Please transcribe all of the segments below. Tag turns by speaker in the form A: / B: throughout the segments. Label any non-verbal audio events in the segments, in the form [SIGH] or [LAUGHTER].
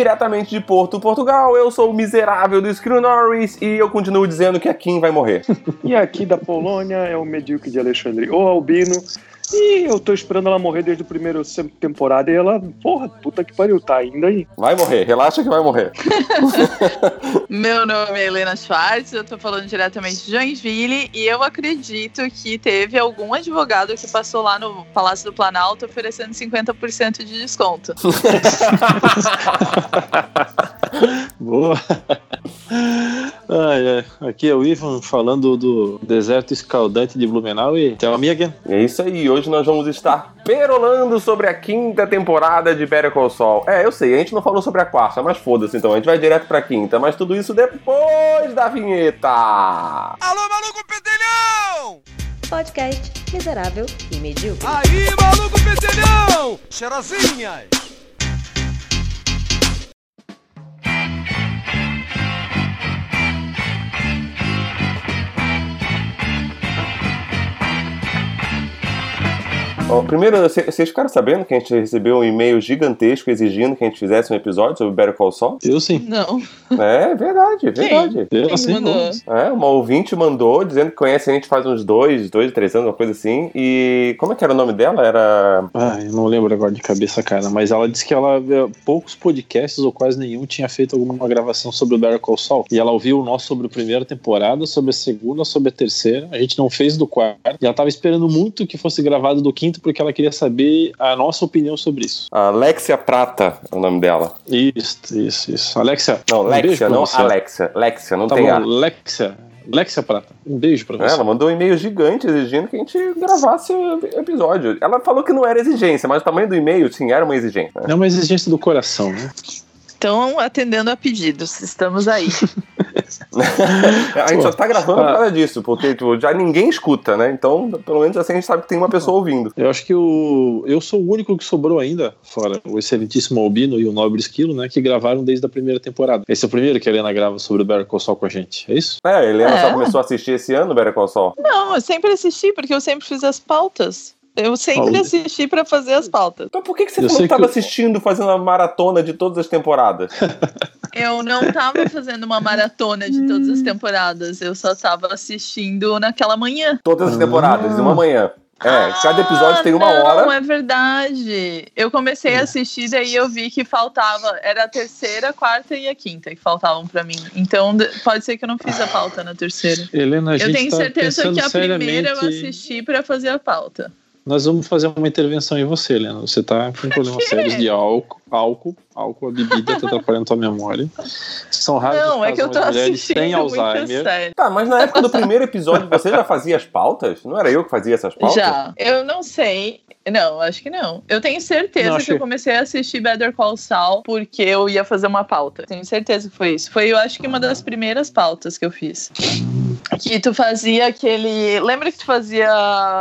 A: diretamente de Porto, Portugal, eu sou o miserável do Screw Norris e eu continuo dizendo que a Kim vai morrer. [LAUGHS]
B: E aqui da Polônia é o medíocre de Alexandre, ou Albino. E eu tô esperando ela morrer desde a primeira temporada e ela, porra, puta que pariu, tá ainda aí.
A: Vai morrer, relaxa que vai morrer. [LAUGHS]
C: Meu nome é Helena Schwartz, eu tô falando diretamente de Joinville e eu acredito que teve algum advogado que passou lá no Palácio do Planalto oferecendo 50% de desconto. [LAUGHS]
D: Boa. Ai, ai. Aqui é o Ivan falando do deserto escaldante de Blumenau e me again.
A: É isso aí, hoje nós vamos estar perolando sobre a quinta temporada de Better Call Saul. É, eu sei, a gente não falou sobre a quarta, mas foda-se então, a gente vai direto pra quinta, mas tudo isso depois da vinheta.
E: Alô, maluco pedelhão!
F: Podcast miserável e medíocre.
E: Aí, maluco pedelhão! Cheirosinhas!
A: Ó, primeiro, cê- vocês ficaram sabendo que a gente recebeu um e-mail gigantesco exigindo que a gente fizesse um episódio sobre Better Call Saul?
D: Eu sim.
C: Não.
A: É, verdade, é verdade.
D: Eu
C: Quem
D: sim.
C: mandou?
A: É, uma ouvinte mandou dizendo que conhece a gente faz uns dois, dois, três anos, uma coisa assim. E como é que era o nome dela? Era.
D: Ai, eu não lembro agora de cabeça, cara, mas ela disse que ela eh, poucos podcasts ou quase nenhum tinha feito alguma gravação sobre o Better Call Saul. E ela ouviu o nosso sobre a primeira temporada, sobre a segunda, sobre a terceira. A gente não fez do quarto. E ela tava esperando muito que fosse gravado do quinto porque ela queria saber a nossa opinião sobre isso.
A: Alexia Prata, é o nome dela.
D: Isso, isso, isso. Alexia.
A: Não,
D: um
A: Lexia, não
D: você.
A: Alexia. Lexia, não
D: Tá
A: tem
D: bom,
A: A.
D: Lexia. Lexia Prata. Um beijo pra
A: É,
D: você.
A: Ela mandou um e-mail gigante exigindo que a gente gravasse o episódio. Ela falou que não era exigência, mas o tamanho do e-mail, sim, era uma exigência.
D: É uma exigência do coração, né?
C: Estão atendendo a pedidos, estamos aí. [LAUGHS]
A: A gente só tá gravando por
D: Ah.
A: causa disso, porque tipo, já ninguém escuta, né? Então, pelo menos assim a gente sabe que tem uma pessoa ouvindo.
D: Eu acho que o, eu sou o único que sobrou ainda, fora o excelentíssimo Albino e o Nobre Esquilo, né? Que gravaram desde a primeira temporada. Esse é o primeiro que a Helena grava sobre o Better Call Saul com a gente, é isso?
A: É, a Helena
C: É.
A: só começou a assistir esse ano, Better Call Saul.
C: Não, eu sempre assisti porque eu sempre fiz as pautas. Eu sempre
D: Olha.
C: assisti pra fazer as pautas.
A: Então por que, que você
D: Eu
A: não
D: sei
A: estava
D: que eu-
A: assistindo, fazendo uma maratona de todas as temporadas? [LAUGHS]
C: Eu não tava fazendo uma maratona de todas as temporadas, eu só tava assistindo naquela manhã.
A: Todas as
D: Ah.
A: temporadas, em uma manhã. É, cada episódio
C: Ah,
A: tem uma
C: não,
A: hora.
C: é verdade. Eu comecei a assistir, daí eu vi que faltava. Era a terceira, a quarta e a quinta que faltavam pra mim. Então de- pode ser que eu não fiz a pauta na terceira.
D: Helena, a gente
C: Eu tenho
D: tá
C: certeza que a primeira eu assisti pra fazer a pauta.
D: Nós vamos fazer uma intervenção em você, Helena. Você tá com problemas sérios de álcool, álcool, álcool, a bebida tá atrapalhando tua memória. São raros
C: Não,
D: os
C: é que eu tô assistindo
D: Alzheimer.
C: sério.
A: Tá, mas na época do primeiro episódio você já fazia as pautas? Não era eu que fazia essas pautas?
C: Já. Eu não sei. Não, acho que não. Eu tenho certeza
D: Não,
C: que eu comecei a assistir Better Call Saul porque eu ia fazer uma pauta. Tenho certeza que foi isso. Foi, eu acho que uma das primeiras pautas que eu fiz. Que tu fazia aquele. Lembra que tu fazia.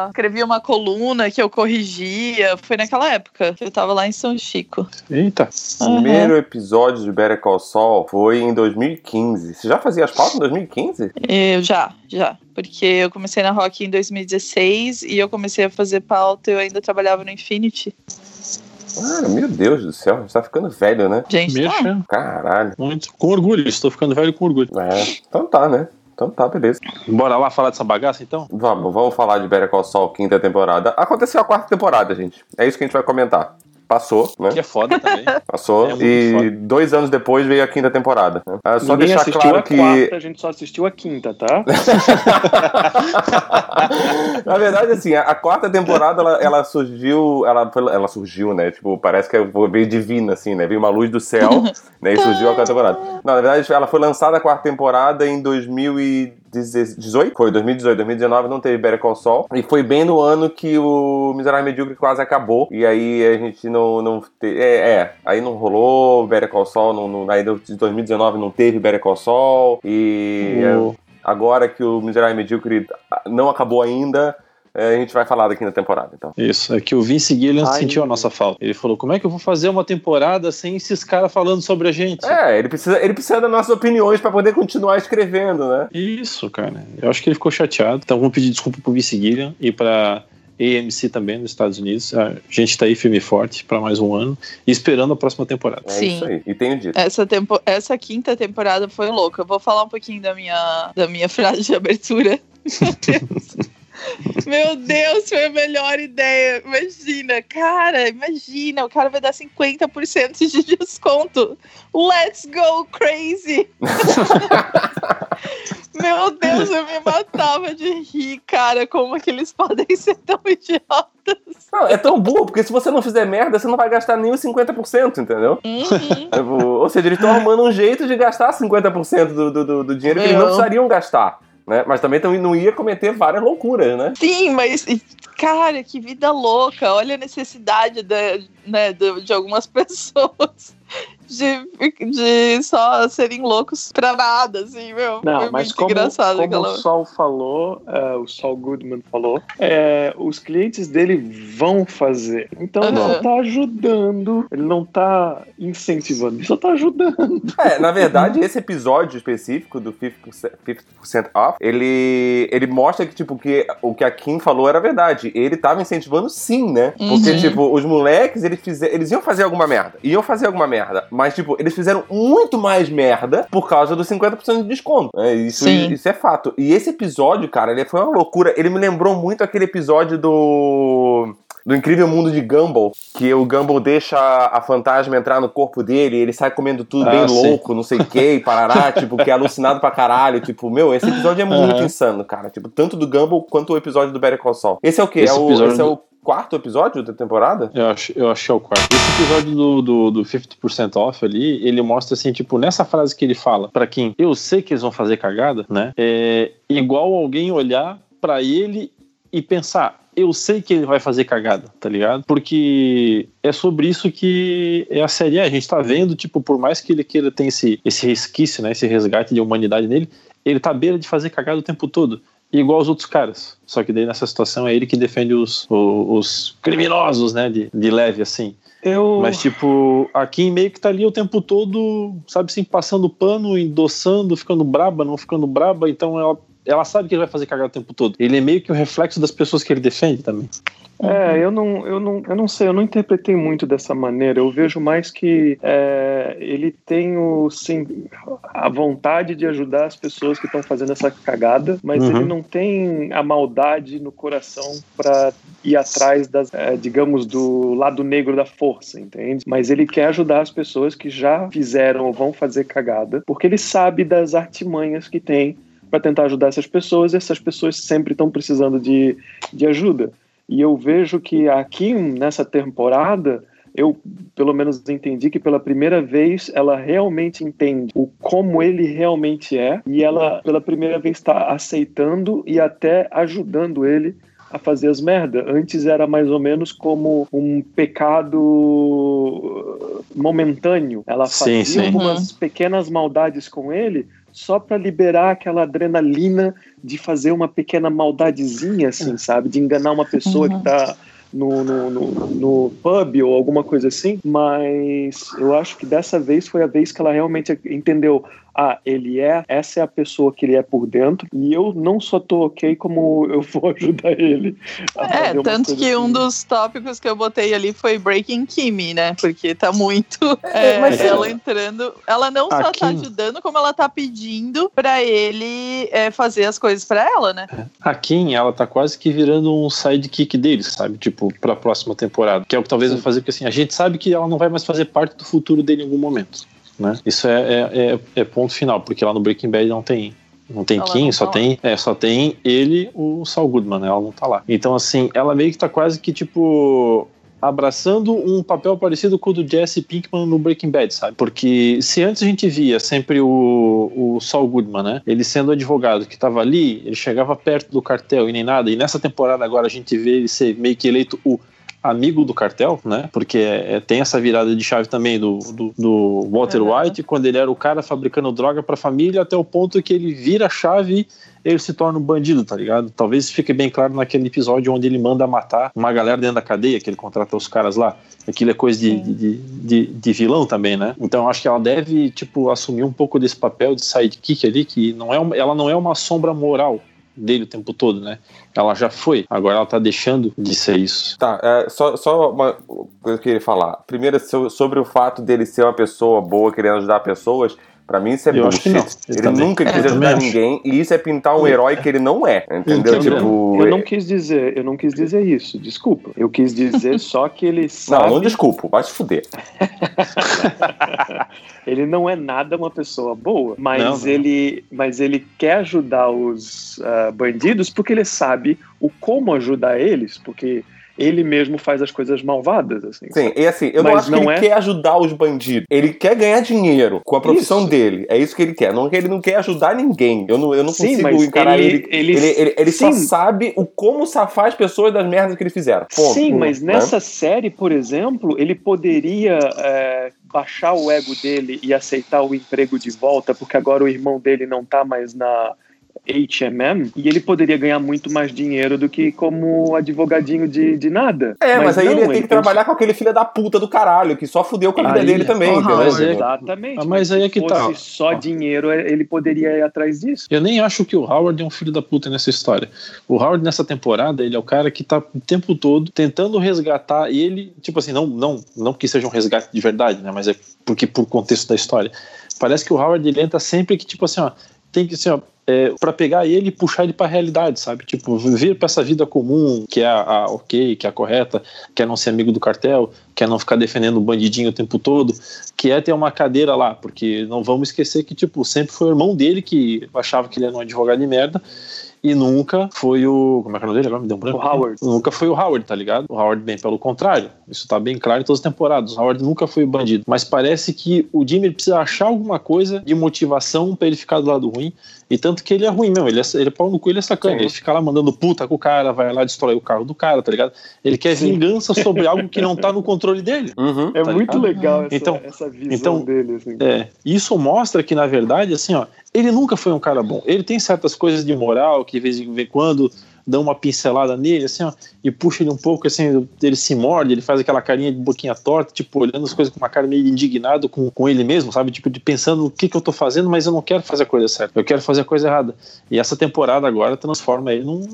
C: Escrevia uma coluna que eu corrigia? Foi naquela época que eu tava lá em São Chico.
D: Eita.
A: O primeiro episódio de Better Call Saul foi em 2015. Você já fazia as pautas em 2015?
C: Eu já, já. Porque eu comecei na Rock em 2016 e eu comecei a fazer pauta, eu ainda trabalhava no Infinity.
A: Ah, meu Deus do céu, a gente tá ficando velho, né?
C: Gente, tá.
D: Mexa.
A: Caralho.
D: Muito. Com orgulho, estou ficando velho com orgulho.
A: É, então tá, né? Então tá, beleza.
D: Bora lá falar dessa bagaça então?
A: Vamos, vamos falar de Better Call Saul, quinta temporada. Aconteceu a quarta temporada, gente. É isso que a gente vai comentar. Passou, né?
D: Que é foda também. [LAUGHS]
A: Passou.
D: É
A: e
D: foda.
A: dois anos depois veio a quinta temporada. né? Ah, só
B: Ninguém
A: deixar claro
B: a
A: que.
B: quarta, a gente só assistiu a quinta, tá? [LAUGHS]
A: Na verdade, assim, a, a quarta temporada ela, ela surgiu. Ela, ela surgiu, né? Tipo, parece que veio divina, assim, né? Veio uma luz do céu, né? E surgiu a quarta temporada. Não, na verdade, ela foi lançada a quarta temporada em 2018. Foi, 2018. 2019 não teve Better Call Saul. E foi bem no ano que o Miserável Medíocre quase acabou. E aí a gente não. não te- é, é, aí não rolou Better Call Saul. Não, não, aí de 2019 não teve Better Call Saul. E. Agora que o Miserável Medíocre não acabou ainda, a gente vai falar daqui na temporada, então.
D: Isso, é que o Vince Gillian
B: Ai.
D: sentiu a nossa falta. Ele falou: como é que eu vou fazer uma temporada sem esses caras falando sobre a gente?
A: É, ele precisa, ele precisa das nossas opiniões pra poder continuar escrevendo, né?
D: Isso, cara. Eu acho que ele ficou chateado. Então vamos pedir desculpa pro Vince Gillian e pra AMC também nos Estados Unidos. A gente tá aí firme e forte pra mais um ano e esperando a próxima temporada.
A: É
C: Sim.
A: isso aí. E tenho dito.
C: Essa, tempo, essa quinta temporada foi louca. Eu vou falar um pouquinho da minha, da minha frase de abertura. Meu Deus. [LAUGHS] [LAUGHS] Meu Deus, foi a melhor ideia. Imagina, cara, imagina, o cara vai dar 50% de desconto. Let's go crazy! [LAUGHS] Meu Deus, eu me matava de rir, cara. Como que eles podem ser tão idiotas?
A: Não, é tão burro, porque se você não fizer merda, você não vai gastar nem os 50%, entendeu?
C: Uhum.
A: Tipo, Ou seja, eles estão arrumando um jeito de gastar 50% do, do, do, dinheiro que eles não precisariam gastar. Né? Mas também não ia cometer várias loucuras, né?
C: Sim, mas, cara, que vida louca. Olha a necessidade da- né, de, de algumas [LAUGHS] pessoas de, de só serem loucos pra nada, assim, meu.
B: Não,
C: foi
B: mas
C: muito
B: como,
C: engraçado
B: como
C: aquela.
B: o Sol falou, é, o Sol Goodman falou, é, os clientes dele vão fazer. Então ele
C: Aham.
B: só tá ajudando, ele não tá incentivando, ele só tá ajudando. [LAUGHS]
A: É, na verdade, esse episódio específico do 50%, 50% off, ele, ele mostra que, tipo, que o que a Kim falou era verdade. Ele tava incentivando sim, né? Porque,
C: Uhum.
A: tipo, os moleques, eles, fizer, eles iam fazer alguma merda. Iam fazer alguma merda. Mas, tipo, eles fizeram muito mais merda por causa dos 50% de desconto. né? Isso,
C: Sim.
A: isso é fato. E esse episódio, cara, ele foi uma loucura. Ele me lembrou muito aquele episódio do do incrível mundo de Gumball, que o Gumball deixa a fantasma entrar no corpo dele, e ele sai comendo tudo
D: Ah,
A: bem
D: sim.
A: louco, não sei o que, e parará, [LAUGHS] tipo, que é alucinado pra caralho. Tipo, meu, esse episódio é muito
D: Aham.
A: insano, cara. Tipo, tanto do Gumball quanto o episódio do Better Call Saul. Esse é o quê?
D: Esse
A: É o, esse é o quarto episódio da temporada?
D: Eu acho, eu acho que é o quarto. Esse episódio do, do, do 50% off ali, ele mostra assim, tipo, nessa frase que ele fala, pra quem eu sei que eles vão fazer cagada, né? É igual alguém olhar pra ele e pensar, eu sei que ele vai fazer cagada, tá ligado? Porque é sobre isso que é a série. A gente tá vendo, tipo, por mais que ele queira ter esse, esse resquício, né? Esse resgate de humanidade nele, ele tá à beira de fazer cagada o tempo todo. Igual os outros caras. Só que daí nessa situação é ele que defende os, o- os, criminosos, né? De, de leve, assim.
B: Eu,
D: Mas, tipo, a Kim meio que tá ali o tempo todo, sabe assim, passando pano, endossando, ficando braba, não ficando braba. Então ela, ela sabe que ele vai fazer cagada o tempo todo. Ele é meio que o reflexo das pessoas que ele defende também.
B: É, eu não, eu, não, eu não sei, eu não interpretei muito dessa maneira. Eu vejo mais que é, ele tem o, sim, a vontade de ajudar as pessoas que estão fazendo essa cagada, mas
D: Uhum.
B: ele não tem a maldade no coração para ir atrás das, é, digamos, do lado negro da força, entende? Mas ele quer ajudar as pessoas que já fizeram ou vão fazer cagada, porque ele sabe das artimanhas que tem para tentar ajudar essas pessoas e essas pessoas sempre estão precisando de, de ajuda. E eu vejo que aqui nessa temporada, eu pelo menos entendi que pela primeira vez ela realmente entende o como ele realmente é e ela pela primeira vez está aceitando e até ajudando ele a fazer as merda. Antes era mais ou menos como um pecado momentâneo. Ela
D: Sim,
B: fazia
D: sim.
B: algumas pequenas maldades com ele só para liberar aquela adrenalina de fazer uma pequena maldadezinha, assim, sabe? De enganar uma pessoa
C: Uhum.
B: que tá no, no, no, no pub ou alguma coisa assim. Mas eu acho que dessa vez foi a vez que ela realmente entendeu. Ah, ele é, essa é a pessoa que ele é por dentro, e eu não só tô ok, como eu vou [LAUGHS] ajudar ele.
C: É, tanto que um
B: assim.
C: dos tópicos que eu botei ali foi Breaking Kimi, né? Porque tá muito. [LAUGHS] é,
A: mas- [LAUGHS]
C: ela entrando. Ela não só
D: A
C: tá
D: Kim-
C: ajudando, como ela tá pedindo pra ele é, fazer as coisas pra ela, né?
D: A Kim, ela tá quase que virando um sidekick deles, sabe? Tipo, pra próxima temporada. Que é o que talvez vai fazer, porque assim, a gente sabe que ela não vai mais fazer parte do futuro dele em algum momento. Né? Isso é, é, é- é ponto final, porque lá no Breaking Bad não tem. Não tem
C: Ela
D: Kim,
C: não
D: só
C: tá
D: tem, é, só tem ele, o Saul Goodman, né? Ela não tá lá. Então, assim, ela meio que tá quase que, tipo, abraçando um papel parecido com o do Jesse Pinkman no Breaking Bad, sabe? Porque se antes a gente via sempre o, o Saul Goodman, né? Ele sendo advogado que tava ali, ele chegava perto do cartel e nem nada, e nessa temporada agora a gente vê ele ser meio que eleito o amigo do cartel, né? Porque é, tem essa virada de chave também do, do, do Walter
C: Uhum.
D: White, quando ele era o cara fabricando droga pra família, até o ponto que ele vira a chave ele se torna um bandido, tá ligado? Talvez fique bem claro naquele episódio onde ele manda matar uma galera dentro da cadeia, que ele contrata os caras lá. Aquilo é coisa de, de, de, de vilão também, né? Então eu acho que ela deve, tipo, assumir um pouco desse papel de sidekick ali, que não é uma- ela não é uma sombra moral dele o tempo todo, né? Ela já foi, agora ela tá deixando de ser isso.
A: Tá, é, só, só uma coisa que eu queria falar. Primeiro, so- sobre o fato dele ser uma pessoa boa, querendo ajudar pessoas. Pra mim isso é
D: Eu acho que
A: bullshit. Ele
D: também.
A: nunca quis
D: É,
A: ajudar
D: acho.
A: ninguém e isso é pintar um herói que ele não é, entendeu? Tipo,
B: Eu não quis dizer, eu não quis dizer isso, desculpa. Eu quis dizer [LAUGHS] só que ele sabe.
A: não, não desculpo, vai se fuder. [LAUGHS]
B: ele não é nada uma pessoa boa, mas
D: Não, não.
B: ele, mas ele quer ajudar os ah, bandidos porque ele sabe o como ajudar eles, porque ele mesmo faz as coisas malvadas, assim.
A: Sim, e assim, eu não
B: Mas
A: acho
B: não
A: que ele
B: é-
A: quer ajudar os bandidos. Ele quer ganhar dinheiro com a profissão
B: Isso.
A: dele. É isso que ele quer. Não, ele não quer ajudar ninguém. Eu não, eu não
B: Sim,
A: consigo encarar
B: ele-
A: ele.
B: ele-
A: Ele, ele, só sabe o como safar as pessoas das merdas que eles fizeram. Ponto.
B: Sim, mas
A: Né?
B: nessa série, por exemplo, ele poderia é, baixar o ego dele e aceitar o emprego de volta, porque agora o irmão dele não tá mais na HMM, e ele poderia ganhar muito mais dinheiro do que como advogadinho de, de nada.
A: É, mas, aí
B: não,
A: ele ia ter que
B: tem-
A: trabalhar com aquele filho da puta do caralho, que só fudeu com a vida
D: Aí,
A: dele também,
D: mas é-
B: Exatamente.
D: Ah, mas aí é que
B: se
D: tá.
B: fosse só dinheiro, ele poderia ir atrás disso.
D: Eu nem acho que o Howard é um filho da puta nessa história. O Howard nessa temporada, ele é o cara que tá o tempo todo tentando resgatar ele, tipo assim, não não não que seja um resgate de verdade, né, mas é porque por contexto da história. Parece que o Howard ele entra sempre que tipo assim, ó, tem que assim, ó, é, para pegar ele e puxar ele pra realidade, sabe? Tipo, vir pra essa vida comum, que é a, a ok, que é a correta, que é não ser amigo do cartel, que é não ficar defendendo o bandidinho o tempo todo, que é ter uma cadeira lá, porque não vamos esquecer que, tipo, sempre foi o irmão dele que achava que ele era um advogado de merda e nunca foi o. Como é que é o nome dele? Agora me deu um branco.
B: O Howard.
D: Nunca foi o Howard, tá ligado? O Howard, bem pelo contrário. Isso tá bem claro em todas as temporadas. O Howard nunca foi o bandido. Mas parece que o Jimmy precisa achar alguma coisa de motivação pra ele ficar do lado ruim. E tanto que ele é ruim mesmo. Ele é, ele é pau no cu, ele é sacana.
A: Sim.
D: Ele fica lá mandando puta com o cara, vai lá destrói o carro do cara, tá ligado? Ele quer vingança sobre algo que não tá no controle dele.
A: Uhum.
B: É
D: Tá
B: muito
D: ligado?
B: legal essa,
D: Então-
B: essa visão
D: então-
B: dele. Assim.
D: É, isso mostra que, na verdade, assim, ó, ele nunca foi um cara bom. Ele tem certas coisas de moral que de vez em quando dão uma pincelada nele, assim, ó, e puxa ele um pouco, assim, ele se morde, ele faz aquela carinha de boquinha torta, tipo, olhando as coisas com uma cara meio indignado com, com ele mesmo, sabe? Tipo, de pensando o que, que eu tô fazendo, mas eu não quero fazer a coisa certa, eu quero fazer a coisa errada. E essa temporada agora transforma ele num,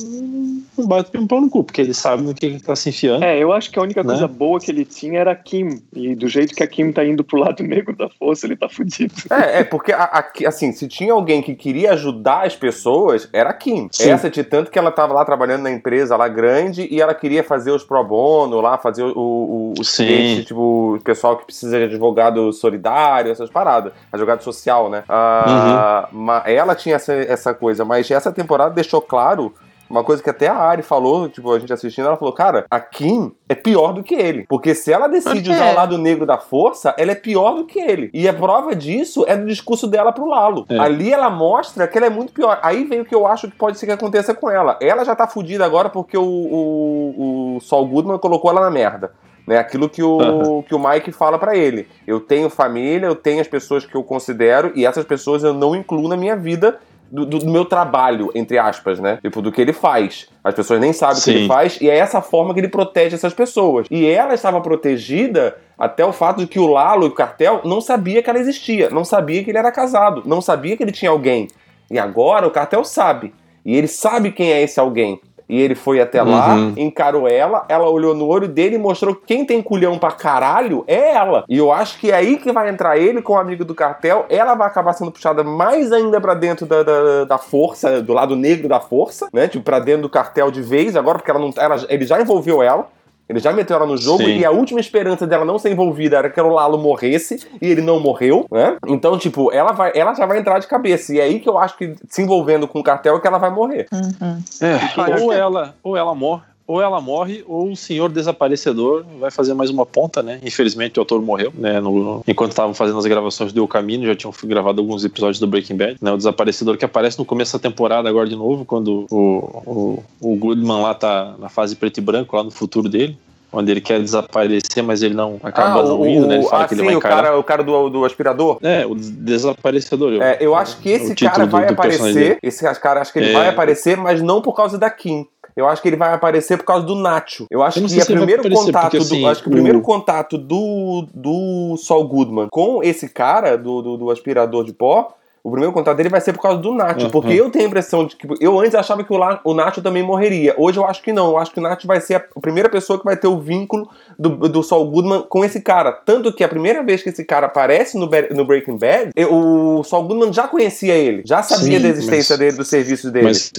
D: num bate um pau no cu, porque ele sabe no que ele tá se enfiando.
B: É, eu acho que a única
D: Né?
B: coisa boa que ele tinha era a Kim. E do jeito que a Kim tá indo pro lado [LAUGHS] negro da força, ele tá fudido.
A: É, é, porque, a- a- assim, se tinha alguém que queria ajudar as pessoas, era a Kim.
D: Sim.
A: Essa, de tanto que ela tava lá trabalhando na empresa lá grande e ela queria fazer os pro bono lá, fazer o, o, os
D: Sim.
A: clientes, tipo, o pessoal que precisa de advogado solidário, essas paradas. Advogado social, né? Ah,
D: Uhum.
A: ela tinha essa, essa coisa, mas essa temporada deixou claro uma coisa que até a Ari falou, tipo, a gente assistindo, ela falou, cara, a Kim é pior do que ele. Porque se ela decide usar o lado negro da força, ela é pior do que ele. E a prova disso é do discurso dela pro Lalo.
D: É.
A: Ali ela mostra que ela é muito pior. Aí vem o que eu acho que pode ser que aconteça com ela. Ela já tá fudida agora porque o, o, o Saul Goodman colocou ela na merda. Né, aquilo que o,
D: Aham.
A: que o Mike fala pra ele. Eu tenho família, eu tenho as pessoas que eu considero, e essas pessoas eu não incluo na minha vida do, do- do meu trabalho, entre aspas, né? Tipo, do que ele faz. As pessoas nem sabem o que
D: Sim.
A: ele faz, e é essa forma que ele protege essas pessoas. E ela estava protegida até o fato de que o Lalo e o cartel não sabia que ela existia, não sabia que ele era casado, não sabia que ele tinha alguém. E agora o cartel sabe. E ele sabe quem é esse alguém. E ele foi até lá,
D: Uhum.
A: encarou ela, ela olhou no olho dele e mostrou que quem tem culhão pra caralho é ela. E eu acho que é aí que vai entrar ele com o amigo do cartel. Ela vai acabar sendo puxada mais ainda pra dentro da, da, da força, do lado negro da força, né? Tipo, pra dentro do cartel de vez agora, porque ela não, ela, ele já envolveu ela. Ele já meteu ela no jogo
D: Sim.
A: e a última esperança dela não ser envolvida era que o Lalo morresse e ele não morreu, né? Então, tipo, ela, vai, ela já vai entrar de cabeça. E é aí que eu acho que se envolvendo com o cartel é que ela vai morrer.
C: Uhum.
D: É, ou ela, ou ela morre, ou ela morre, ou o senhor desaparecedor vai fazer mais uma ponta, né? Infelizmente o ator morreu, né? No- enquanto estavam fazendo as gravações do El Camino, já tinham gravado alguns episódios do Breaking Bad, né? O desaparecedor que aparece no começo da temporada agora de novo, quando o, o, o Goodman lá tá na fase preto e branco, lá no futuro dele. onde ele quer desaparecer, mas ele não acaba
A: Ah,
D: não
A: o,
D: indo, né? Ele
A: o-
D: fala
A: ah,
D: que ele
A: sim,
D: vai
A: o
D: encarar.
A: cara, o cara do, do aspirador.
D: É, o desaparecedor. eu-
A: É, eu acho que esse
D: o
A: cara
D: do-
A: vai
D: do personagem
A: aparecer. Esse cara, acho que ele
D: É.
A: vai aparecer, mas não por causa da Kim. Eu acho que ele vai aparecer por causa do Nacho. Eu acho
D: Eu
A: que o
D: vai
A: primeiro
D: aparecer,
A: contato
D: porque,
A: do,
D: assim,
A: acho que o primeiro contato do do Saul Goodman com esse cara do, do, do aspirador de pó, o primeiro contato dele vai ser por causa do Nacho,
D: Uhum.
A: porque eu tenho a impressão de que eu antes achava que o, La- o Nacho também morreria. Hoje eu acho que não. Eu acho que o Nacho vai ser a primeira pessoa que vai ter o vínculo do, do Saul Goodman com esse cara. Tanto que a primeira vez que esse cara aparece no, no Breaking Bad, eu- o Saul Goodman já conhecia ele, já sabia
D: Sim,
A: da existência
D: mas-
A: dele, dos serviços dele.
D: Mas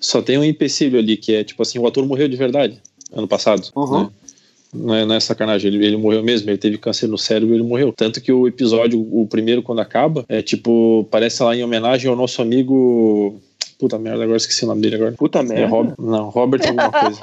D: só tem um empecilho ali, que é tipo assim, o ator morreu de verdade ano passado.
A: Uhum.
D: né? Não é, não é sacanagem, ele, ele morreu mesmo, ele teve câncer no cérebro ele morreu. Tanto que o episódio, o primeiro, quando acaba, é tipo, parece lá em homenagem ao nosso amigo. Puta merda, agora esqueci o nome dele agora.
B: Puta
D: É,
B: merda.
D: Rob... Não, Robert alguma [LAUGHS] coisa.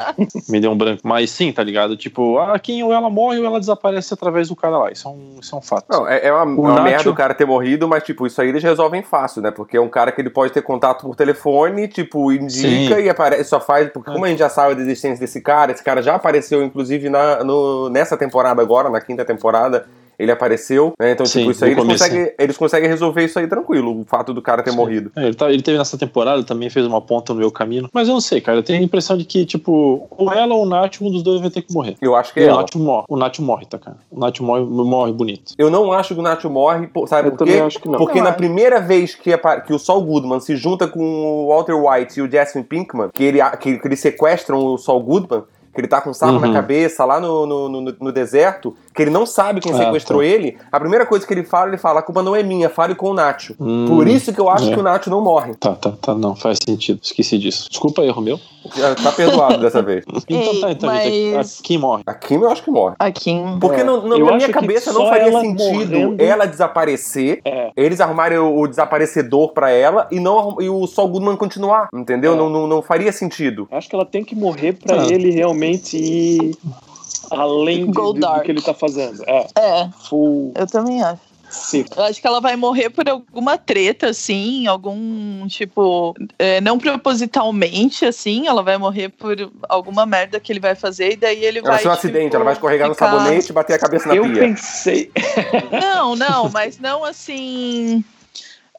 D: Me deu um branco. Mas sim, tá ligado? Tipo, ah, quem ou ela morre ou ela desaparece através do cara lá. Isso é um, isso é um fato.
A: Não, é, é uma,
D: O
A: uma
D: Nacho-
A: merda o cara ter morrido, mas, tipo, isso aí eles resolvem fácil, né? Porque é um cara que ele pode ter contato por telefone, tipo, indica
D: Sim.
A: e aparece, só faz. Porque, como a gente já sabe da existência desse cara, esse cara já apareceu, inclusive, na, no- nessa temporada agora, na quinta temporada. Ele apareceu, né? Então,
D: Sim,
A: tipo, isso aí eles conseguem, eles conseguem resolver isso aí tranquilo, o fato do cara ter morrido.
D: É, ele, tá, ele teve nessa temporada, também fez uma ponta no meu caminho. Mas eu não sei, cara. Eu tenho a impressão de que, tipo, ou ela ou o Nath, um dos dois vai ter que morrer.
A: Eu acho que
D: E
A: é
D: o
A: ela.
D: Nath morre. O Nath morre, tá, cara? O Nath morre, morre bonito.
A: Eu não acho que o Nacho morre, sabe
B: Eu
A: por quê?
B: também acho que não.
A: Porque
C: Eu
A: na
C: acho.
A: primeira vez que, que o Saul Goodman se junta com o Walter White e o Jesse Pinkman, que, ele, que, que eles sequestram o Saul Goodman, que ele tá com um sarro na
D: Uhum.
A: cabeça lá no, no, no, no deserto, que ele não sabe quem
D: Ah,
A: sequestrou
D: tá.
A: ele, a primeira coisa que ele fala, ele fala, a culpa não é minha, fale com o Nacho.
D: Hum,
A: Por isso que eu acho
D: é.
A: que o Nacho não morre.
D: Tá, tá, tá. Não, faz sentido. Esqueci disso. Desculpa, erro meu.
A: Tá perdoado dessa vez. [LAUGHS]
D: Então tá, então, gente.
C: mas-
D: a- Quem morre?
A: A Kim eu acho que morre.
C: A Kim.
A: Porque
B: É,
A: não- não- na minha cabeça não faria
B: ela
A: sentido
B: morrendo-
A: ela desaparecer,
B: É.
A: eles arrumarem o, o desaparecedor pra ela e não e o Saul Goodman continuar, entendeu?
B: É.
A: Não, não, não faria sentido.
B: Acho que ela tem que morrer pra
D: Ah.
B: ele realmente ir além de-
C: Go
B: de- do
C: dark.
B: que ele tá fazendo. É,
C: É,
B: full
C: eu também acho.
B: seco.
C: Eu acho que ela vai morrer por alguma treta, assim, algum tipo. é, não propositalmente, assim, ela vai morrer por alguma merda que ele vai fazer, e daí ele
A: Ela
C: vai.
A: ser um
C: tipo,
A: acidente, ela vai escorregar
C: ficar-
A: no sabonete e bater a cabeça na
B: Eu
A: pia.
B: pensei. [LAUGHS]
C: Não, não, mas não assim.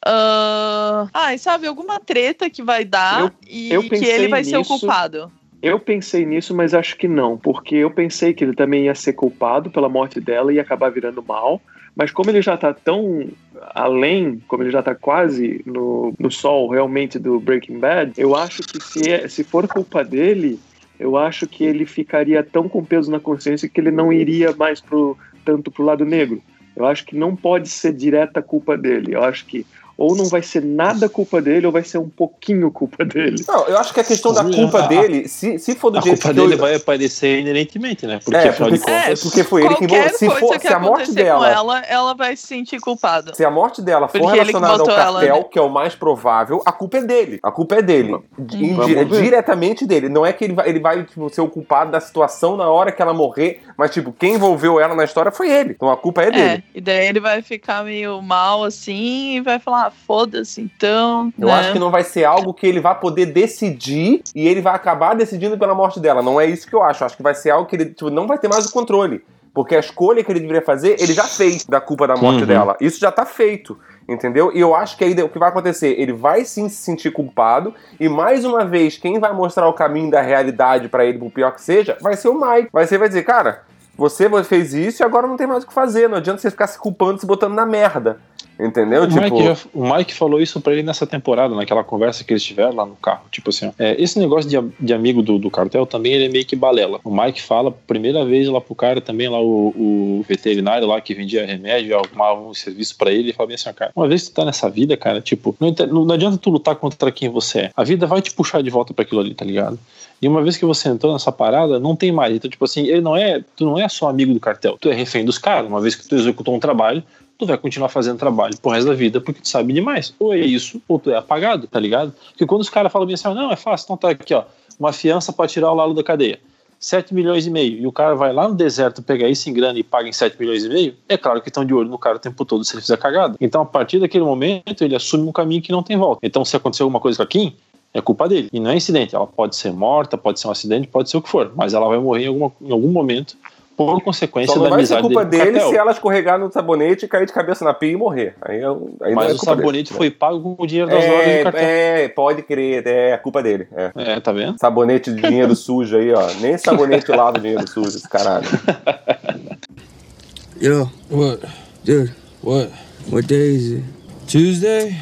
C: ah, ai, sabe, alguma treta que vai dar
B: Eu-
C: e
B: eu
C: que ele vai ser o culpado.
B: Eu pensei nisso, mas acho que não, porque eu pensei que ele também ia ser culpado pela morte dela e acabar virando mal. Mas como ele já tá tão além, como ele já tá quase no, no sol realmente do Breaking Bad, eu acho que se, é- se for culpa dele, eu acho que ele ficaria tão com peso na consciência que ele não iria mais pro, tanto pro lado negro. Eu acho que não pode ser direta culpa dele. Eu acho que ou não vai ser nada culpa dele, ou vai ser um pouquinho culpa dele.
A: Não, eu acho que a questão da culpa
D: a-
A: dele, se, se for do
D: A
A: jeito
D: culpa
A: que
D: dele
A: eu...
D: vai aparecer inerentemente, né? Porque
A: É,
D: afinal de
A: porque,
D: contas.
A: é, porque foi ele que. Se, for,
C: que
A: se a morte dela
C: com ela, ela vai se sentir culpada.
A: Se a morte dela for
C: Porque
A: relacionada ao
C: botou ela,
A: cartel,
C: né?
A: que é o mais provável, a culpa é dele. A culpa é dele. Indi-
B: Vamos ver.
A: diretamente dele. Não é que ele vai, ele vai tipo, ser o culpado da situação na hora que ela morrer, mas, tipo, quem envolveu ela na história foi ele. Então a culpa é dele.
C: É, e daí ele vai ficar meio mal assim e vai falar: ah, foda-se então.
A: Eu
C: né?
A: acho que não vai ser algo que ele vai poder decidir e ele vai acabar decidindo pela morte dela. Não é isso que eu acho. Eu acho que vai ser algo que ele tipo, não vai ter mais o controle. Porque a escolha que ele deveria fazer, ele já fez da culpa da morte
D: Uhum.
A: dela. Isso já tá feito. Entendeu? E eu acho que aí o que vai acontecer? Ele vai sim se sentir culpado. E mais uma vez, quem vai mostrar o caminho da realidade pra ele, por pior que seja, vai ser o Mike. Vai ser, vai dizer, cara, você fez isso e agora não tem mais o que fazer. Não adianta você ficar se culpando, se botando na merda. Entendeu?
D: O,
A: tipo.
D: Mike já- o Mike falou isso pra ele nessa temporada, naquela conversa que eles tiveram lá no carro. Tipo assim, é, esse negócio de, de amigo do, do cartel também ele é meio que balela. O Mike fala, primeira vez lá pro cara também, lá o, o veterinário lá que vendia remédio, arrumava um serviço pra ele, e falava assim, cara, uma vez que tu tá nessa vida, cara, tipo, não, não- adianta tu lutar contra quem você é. A vida vai te puxar de volta pra aquilo ali, tá ligado? E uma vez que você entrou nessa parada, não tem mais. Então, tipo assim, ele não é, tu não é só amigo do cartel, tu é refém dos caras. Uma vez que tu executou um trabalho, tu vai continuar fazendo trabalho pro resto da vida porque tu sabe demais. Ou é isso, ou tu é apagado, tá ligado? Porque quando os caras falam assim, ó, não, é fácil, então tá aqui, ó, uma fiança pra tirar o Lalo da cadeia. 7 milhões e meio, e o cara vai lá no deserto pegar isso em grana e paga em 7 milhões e meio, é claro que estão de olho no cara o tempo todo se ele fizer cagada. Então, a partir daquele momento, ele assume um caminho que não tem volta. Então, se acontecer alguma coisa com a Kim, é culpa dele. E não é incidente. Ela pode ser morta, pode ser um acidente, pode ser o que for, mas ela vai morrer em, alguma, em algum momento por consequência
A: Só não
D: da
A: vai ser
D: amizade
A: culpa
D: dele,
A: dele se ela escorregar no sabonete, cair de cabeça na pia e morrer. Aí, eu- aí não
D: Mas
A: é
D: o
A: culpa dele.
D: sabonete foi pago com o dinheiro das do.
A: É, é, pode crer, é culpa dele. É.
D: É, tá vendo?
A: Sabonete de dinheiro sujo aí, ó. Nem [LAUGHS] sabonete lava dinheiro sujo, esse caralho. [LAUGHS]
G: Yo. What? Dude. What? What day is it? Tuesday?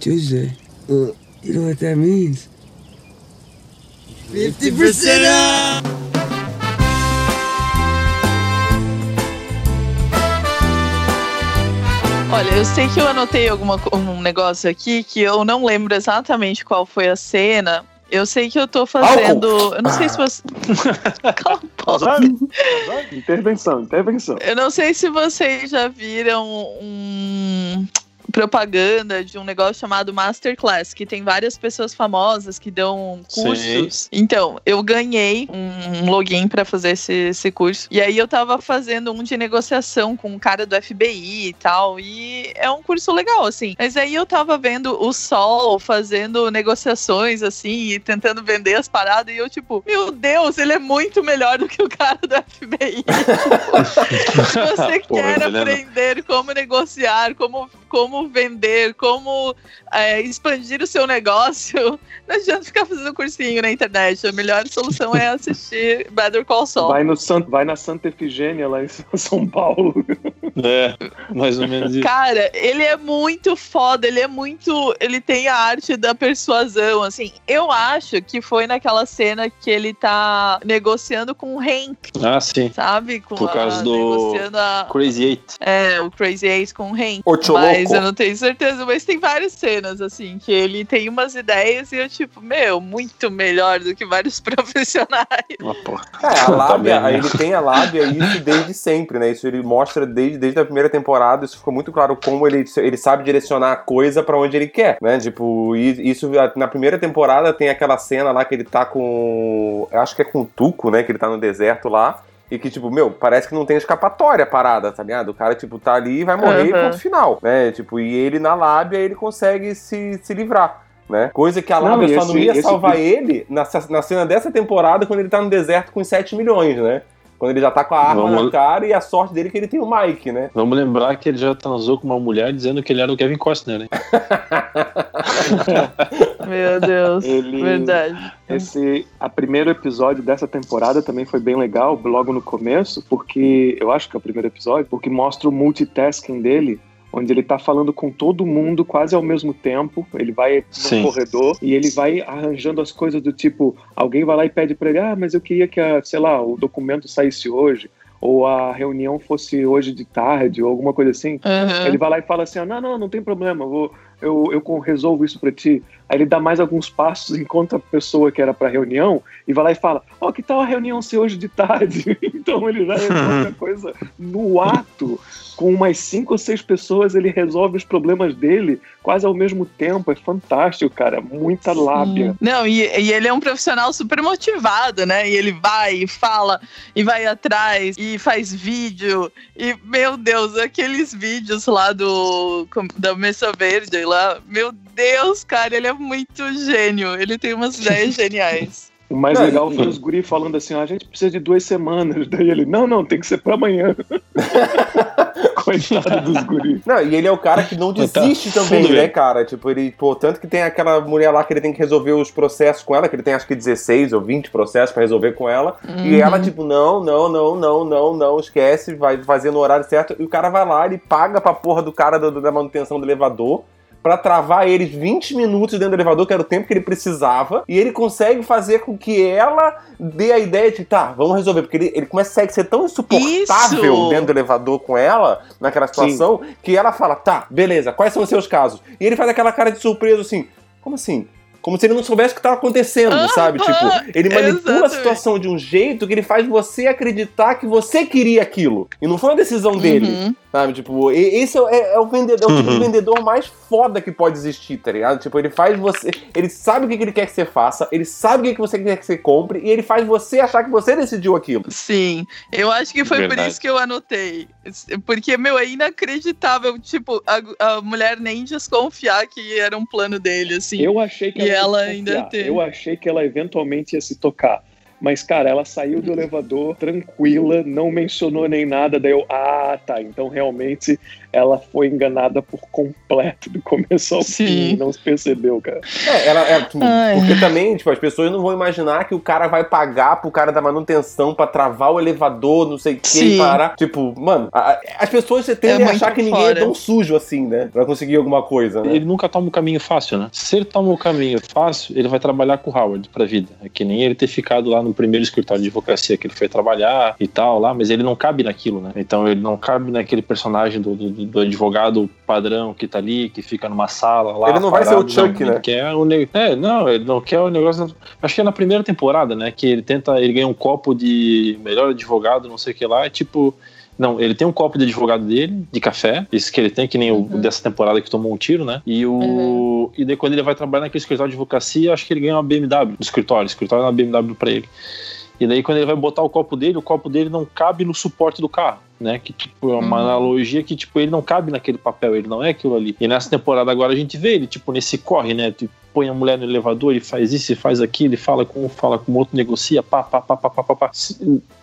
G: Tuesday. Uh, you know what that means? 50% up!
C: Olha, eu sei que eu anotei alguma, um negócio aqui que eu não lembro exatamente qual foi a cena. Eu sei que eu tô fazendo. Eu não sei se você. [LAUGHS] Cala a boca.
B: Sabe? Intervenção, intervenção.
C: Eu não sei se vocês já viram um propaganda de um negócio chamado Masterclass, que tem várias pessoas famosas que dão cursos. Então, eu ganhei um login pra fazer esse, esse curso. E aí eu tava fazendo um de negociação com um cara do FBI e tal. E é um curso legal, assim. Mas aí eu tava vendo o Sol fazendo negociações, assim, e tentando vender as paradas. E eu, tipo, meu Deus, ele é muito melhor do que o cara do FBI. Se [LAUGHS] você quer aprender como negociar, como, como vender, como é, expandir o seu negócio, não adianta ficar fazendo cursinho na internet. A melhor solução é assistir Better Call Saul.
B: Vai, no vai na Santa Efigênia, lá em São Paulo.
D: É, mais ou menos isso.
C: Cara, ele é muito foda, ele é muito. Ele tem a arte da persuasão, assim. Eu acho que foi naquela cena que ele tá negociando com o Hank,
D: Ah, sim.
C: sabe? Com
D: Por causa
C: a-
D: do-
C: Negociando a,
D: Crazy Eight.
C: É, o Crazy Eight com o Hank.
A: Tio
C: Mas
A: louco.
C: eu não tenho certeza. Mas tem várias cenas, assim, que ele tem umas ideias e eu, tipo, meu, muito melhor do que vários [LAUGHS] profissionais.
D: Ah, porra.
A: É, a [LAUGHS]
D: Tá
A: lábia,
D: bem, né?
A: ele tem a lábia isso desde sempre, né? Isso ele mostra desde, desde a primeira temporada, isso ficou muito claro como ele, ele sabe direcionar a coisa pra onde ele quer, né? Tipo, e- isso na primeira temporada tem aquela cena lá que ele tá com. Eu acho que é com o Tuco, né? Que ele tá no deserto lá. E que, tipo, meu, parece que não tem escapatória a parada, tá ligado? O cara, tipo, tá ali e vai morrer
C: Uhum.
A: ponto final, né? Tipo, e ele na lábia, ele consegue se, se livrar. Né? Coisa que a lábia só
B: esse-
A: não ia
B: esse-
A: salvar ele na, na cena dessa temporada quando ele tá no deserto com os 7 milhões, né? Quando ele já tá com a arma
D: Vamos-
A: na cara e a sorte dele é que ele tem o Mike, né?
D: Vamos lembrar que ele já transou com uma mulher dizendo que ele era o Kevin Costner, né? [LAUGHS]
C: Meu Deus.
B: Ele-
C: Verdade.
B: Esse a primeiro episódio dessa temporada também foi bem legal, logo no começo, porque eu acho que é o primeiro episódio, porque mostra o multitasking dele, onde ele tá falando com todo mundo quase ao mesmo tempo. Ele vai no
D: Sim.
B: corredor e ele vai arranjando as coisas do tipo, alguém vai lá e pede para ele: "Ah, mas eu queria que a, sei lá, o documento saísse hoje." Ou a reunião fosse hoje de tarde, ou alguma coisa assim.
C: Uhum.
B: Ele vai lá e fala assim: ah, não, não, não tem problema, eu, eu, eu resolvo isso pra ti. Aí ele dá mais alguns passos, encontra a pessoa que era pra reunião e vai lá e fala: Ó, que tal a reunião ser hoje de tarde? [LAUGHS] então ele já resolve a [LAUGHS] coisa no ato. Com umas cinco ou seis pessoas, ele resolve os problemas dele quase ao mesmo tempo. É fantástico, cara. Muita lábia.
C: Não, e, e ele é um profissional super motivado, né? E ele vai e fala e vai atrás e faz vídeo. E, meu Deus, aqueles vídeos lá do com- da Mesa Verde lá, meu Deus, cara, ele é muito gênio. Ele tem umas [LAUGHS] ideias geniais.
B: O mais
A: Não,
B: legal foi os guri falando assim: ah, a gente precisa de duas semanas. [LAUGHS] Daí ele: não, não, tem que ser pra amanhã. [LAUGHS] Coitado dos guri.
A: Não, e ele é o cara que não
D: tá
A: desiste também,
D: fundo,
A: né,
D: velho.
A: cara? Tipo, ele, pô, tanto que tem aquela mulher lá que ele tem que resolver os processos com ela, que ele tem acho que 16 ou 20 processos pra resolver com ela. E ela, tipo, não, não, não, não, não, não, esquece, vai fazer no horário certo. E o cara vai lá, ele paga pra porra do cara do- da manutenção do elevador. Pra travar eles 20 minutos dentro do elevador, que era o tempo que ele precisava, e ele consegue fazer com que ela dê a ideia de, tá, vamos resolver, porque ele, ele começa a ser tão insuportável
C: Isso!
A: dentro do elevador com ela, naquela situação, que ela fala, tá, beleza, quais são os seus casos? E ele faz aquela cara de surpresa assim, como assim? Como se ele não soubesse o que estava acontecendo,
C: Aham,
A: sabe? Tipo, ele manipula a
C: exatamente.
A: situação de um jeito que ele faz você acreditar que você queria aquilo. E não foi uma decisão dele.
C: Uhum.
A: Sabe, tipo, esse é, o- é- é o vendedor, é o tipo de
D: Uhum.
A: vendedor mais foda que pode existir, tá ligado? Tipo, ele faz você. Ele sabe o que, que ele quer que você faça, ele sabe o que, que você quer que você compre, e ele faz você achar que você decidiu aquilo.
C: Sim, eu acho que foi por
D: Verdade.
C: isso que eu anotei. Porque, meu, é inacreditável. Tipo, a, a mulher nem desconfiar que era um plano dele, assim.
B: Eu achei que
C: E
B: ela
C: ainda ter.
B: Eu achei que ela eventualmente ia se tocar. Mas, cara, ela saiu do elevador tranquila, não mencionou nem nada. Daí eu, ah, tá. Então realmente ela foi enganada por completo do começo ao
C: Sim.
B: fim. Não se percebeu, cara.
A: É, ela é, tipo,
C: Ai.
A: porque também, tipo, as pessoas não vão imaginar que o cara vai pagar pro cara da manutenção pra travar o elevador, não sei o que, e parar. Tipo, mano, a- as pessoas tendem
C: É
A: a achar que ninguém
C: fora.
A: é tão sujo assim, né? Pra conseguir alguma coisa, né?
D: Ele nunca toma o caminho fácil, né? Se ele toma o caminho fácil, ele vai trabalhar com o Howard pra vida. É que nem ele ter ficado lá no primeiro escritório de advocacia que ele foi trabalhar e tal, lá, mas ele não cabe naquilo, né? Então ele não cabe naquele personagem do, do, do advogado padrão que tá ali, que fica numa sala lá.
A: Ele não vai ser o
D: parado,
A: Chuck, né?
D: Quer o ne- É, não, ele não quer o negócio. Acho que é na primeira temporada, né? Que ele tenta, ele ganha um copo de melhor advogado, não sei o que lá, é tipo. Não, ele tem um copo de advogado dele, de café, esse que ele tem, que nem o dessa temporada que tomou um tiro, né? E o. E daí quando ele vai trabalhar naquele escritório de advocacia, acho que ele ganha uma BMW do escritório. O escritório é uma BMW pra ele. E daí quando ele vai botar o copo dele, o copo dele não cabe no suporte do carro, né? Que tipo, é uma
C: Uhum.
D: analogia que tipo, ele não cabe naquele papel, ele não é aquilo ali. E nessa temporada agora a gente vê ele, tipo, nesse corre, né? Tu põe a mulher no elevador, ele faz isso, ele faz aquilo, ele fala com um, fala com o outro, negocia, pá, pá, pá, pá, pá, pá, pá.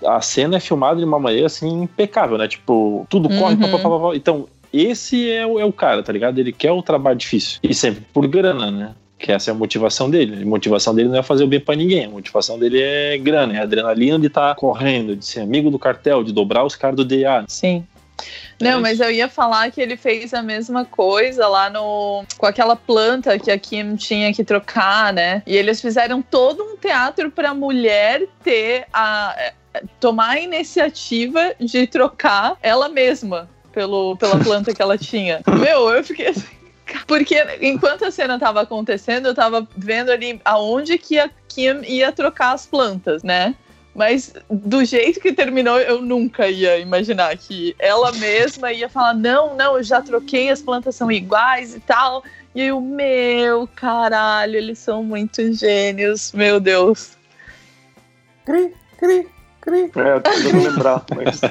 D: A cena é filmada de uma maneira assim impecável, né? Tipo, tudo corre, pá, pá, pá, pá. Então, esse é o, é o cara, tá ligado? Ele quer o trabalho difícil. E sempre por grana, né? Que essa é a motivação dele. A motivação dele não é fazer o bem pra ninguém. A motivação dele é grana, é adrenalina de estar correndo, de ser amigo do cartel, de dobrar os caras do DA.
C: Sim.
D: É
C: Não, mas eu ia falar que ele fez a mesma coisa lá no. com aquela planta que a Kim tinha que trocar, né? E eles fizeram todo um teatro pra mulher ter a. eh, tomar a iniciativa de trocar ela mesma pelo, pela planta que ela tinha. [LAUGHS] Meu, eu fiquei assim. Porque enquanto a cena tava acontecendo, eu tava vendo ali aonde que a Kim ia trocar as plantas, né? Mas do jeito que terminou, eu nunca ia imaginar que ela mesma ia falar: não, não, eu já troquei, as plantas são iguais e tal. E eu, meu caralho, eles são muito gênios, meu Deus.
A: Cri, cri, cri.
B: É, eu tô tentando lembrar, mas.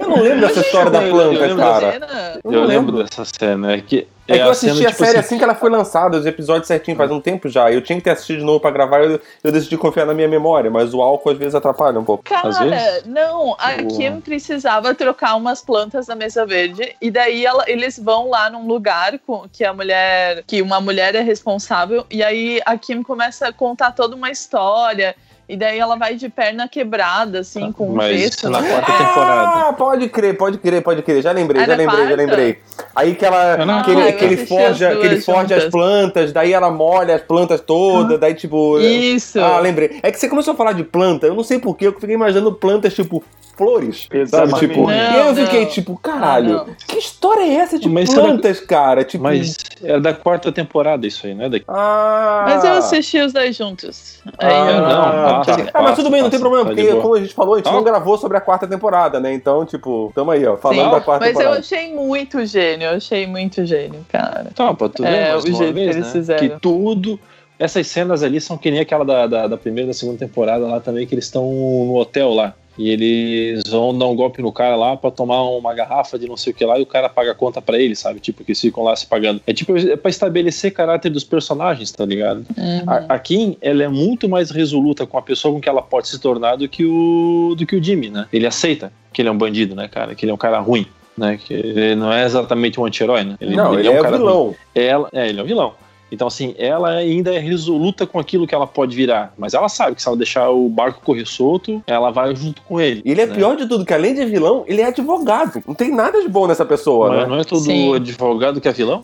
A: Eu não lembro dessa história da planta,
D: lembro
A: cara.
C: Cena?
A: Eu
D: Eu,
A: não
D: lembro dessa cena. É que,
A: É que eu assisti
D: cena,
A: a
D: tipo
A: série
D: assim,
A: assim que ela foi lançada, os episódios certinho, faz um tempo já. Eu tinha que ter assistido de novo pra gravar, eu, eu decidi confiar na minha memória, mas o álcool às vezes atrapalha um pouco.
D: Às
C: Cara,
D: vezes.
C: não, a
D: Boa.
C: Kim precisava trocar umas plantas da mesa verde e daí ela- eles vão lá num lugar com, que a mulher, que uma mulher é responsável e aí a Kim começa a contar toda uma história e daí ela vai de perna quebrada assim com um
D: Mas
C: texto.
D: isso na
C: né?
D: quarta temporada.
A: Ah, pode crer, pode crer, pode crer. Já lembrei,
C: Ah,
A: já lembrei, já
C: quarta?
A: lembrei. Aí que ela.
D: Ah,
A: que ele,
C: eu
A: que ele forja,
C: as
A: que ele forja as plantas, daí ela molha as plantas todas, daí tipo.
C: Isso.
A: Ah, lembrei. É que você começou a falar de planta, eu não sei porquê, eu fiquei imaginando plantas tipo flores. Sabe?
B: Exatamente.
A: Tipo,
C: Não,
A: e aí eu fiquei
C: não.
A: tipo, caralho,
C: Ah, não.
A: que história é essa de
D: Mas
A: plantas, cara? Tipo,
D: Mas é da quarta temporada isso aí, né? Da...
A: Ah,
C: Mas eu assisti os dois juntos. Aí
A: Ah,
C: eu
D: não. Ah, tá.
A: Ah, mas tudo bem, não tem problema,
D: tá
A: porque como a gente falou, a gente
D: Tá.
A: não gravou sobre a quarta temporada, né? Então, tipo, tamo aí, ó, falando
C: Sim,
A: da quarta
C: mas eu
A: temporada.
C: achei muito gênio, eu achei muito gênio, cara.
D: Então, pra tu ver
C: É,
D: mais
C: o jeito
D: vez,
C: que eles
D: né?
C: fizeram.
D: Que tudo... Essas cenas ali são que nem aquela da, da, da primeira e da segunda temporada lá também, que eles estão no hotel lá. E eles vão dar um golpe no cara lá pra tomar uma garrafa de não sei o que lá e o cara paga a conta pra ele, sabe? Tipo, que eles ficam lá se pagando. É tipo, é pra estabelecer caráter dos personagens, tá ligado?
C: Uhum.
D: A, a Kim, ela é muito mais resoluta com a pessoa com que ela pode se tornar do que o, do que o Jimmy, né? Ele aceita que ele é um bandido, né, cara? Que ele é um cara ruim, né? Que ele não é exatamente um anti-herói, né?
A: Não, ele, é,
D: um
A: o
D: cara ruim.
A: vilão.
D: Ela, é, ele é um vilão. Então, assim, ela ainda é resoluta com aquilo que ela pode virar. Mas ela sabe que se ela deixar o barco correr solto, ela vai junto com ele.
A: E ele é
D: né?
A: pior de tudo, que além de vilão, ele é advogado. Não tem nada de bom nessa pessoa,
D: Mas
A: né?
D: não é todo
C: Sim.
D: advogado que é vilão?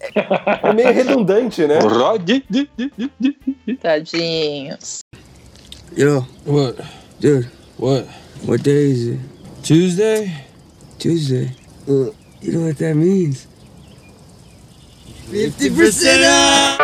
A: É meio redundante, né? [LAUGHS]
D: Rod-
C: Tadinhos.
G: Yo, what? Dude, what? What day is it? Tuesday? Tuesday. Uh, you know what that means? 50% up!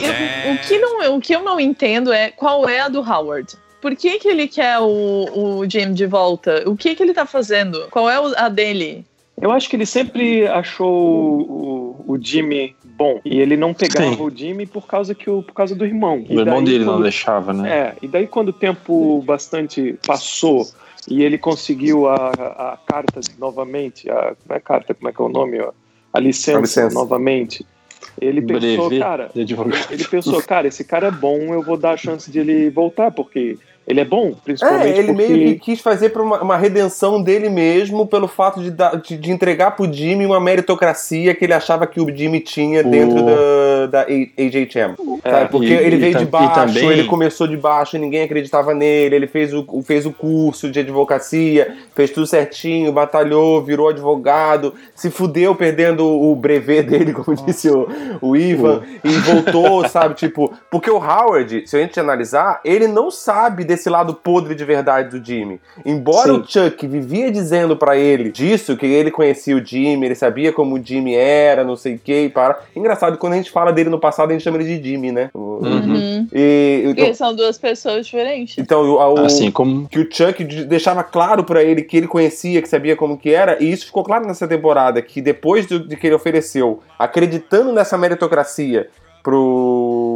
C: Eu- o, que não, o que eu não entendo é qual é a do Howard. Por que, que ele quer o, o Jim de volta? O que, que ele tá fazendo? Qual é o- a dele?
B: Eu acho que ele sempre achou o, o Jimmy bom. E ele não pegava
D: Sim.
B: o Jimmy por causa, que o, por causa do irmão.
D: O irmão dele não
B: quando,
D: deixava, né?
B: É, e daí quando o tempo bastante passou e ele conseguiu a, a carta novamente, a, não é carta, como é que é o nome? A licença,
A: A licença.
B: novamente. Ele pensou,
D: Brevet
B: cara, ele pensou, cara, esse cara é bom, eu vou dar a chance de ele voltar, porque ele é bom, principalmente
A: É, ele
B: porque...
A: meio que quis fazer pra uma, uma redenção dele mesmo pelo fato de, dar- de, de entregar pro Jimmy uma meritocracia que ele achava que o Jimmy tinha dentro da, da AJHM. sabe? Porque
D: E-
A: ele
D: e
A: veio de
D: e
A: baixo,
D: também-
A: ele começou de baixo, ninguém acreditava nele, ele fez o, o- fez o curso de advocacia, fez tudo certinho, batalhou, virou advogado, se fudeu perdendo o brevet [LAUGHS] dele, como disse o, o Ivan, e voltou, sabe? Tipo, porque o Howard, se a gente analisar, ele não sabe desse lado podre de verdade do Jimmy. Embora
B: Sim.
A: o Chuck vivia dizendo pra ele disso, que ele conhecia o Jimmy, ele sabia como o Jimmy era, não sei o que, e para. Engraçado, quando a gente fala dele no passado, a gente chama ele de Jimmy, né? O-
C: Uhum.
A: E, então,
C: Porque são duas pessoas diferentes.
A: então, o, o-
D: Assim como
A: que o Chuck deixava claro pra ele que ele conhecia, que sabia como que era, e isso ficou claro nessa temporada, que depois do- de que ele ofereceu, acreditando nessa meritocracia pro,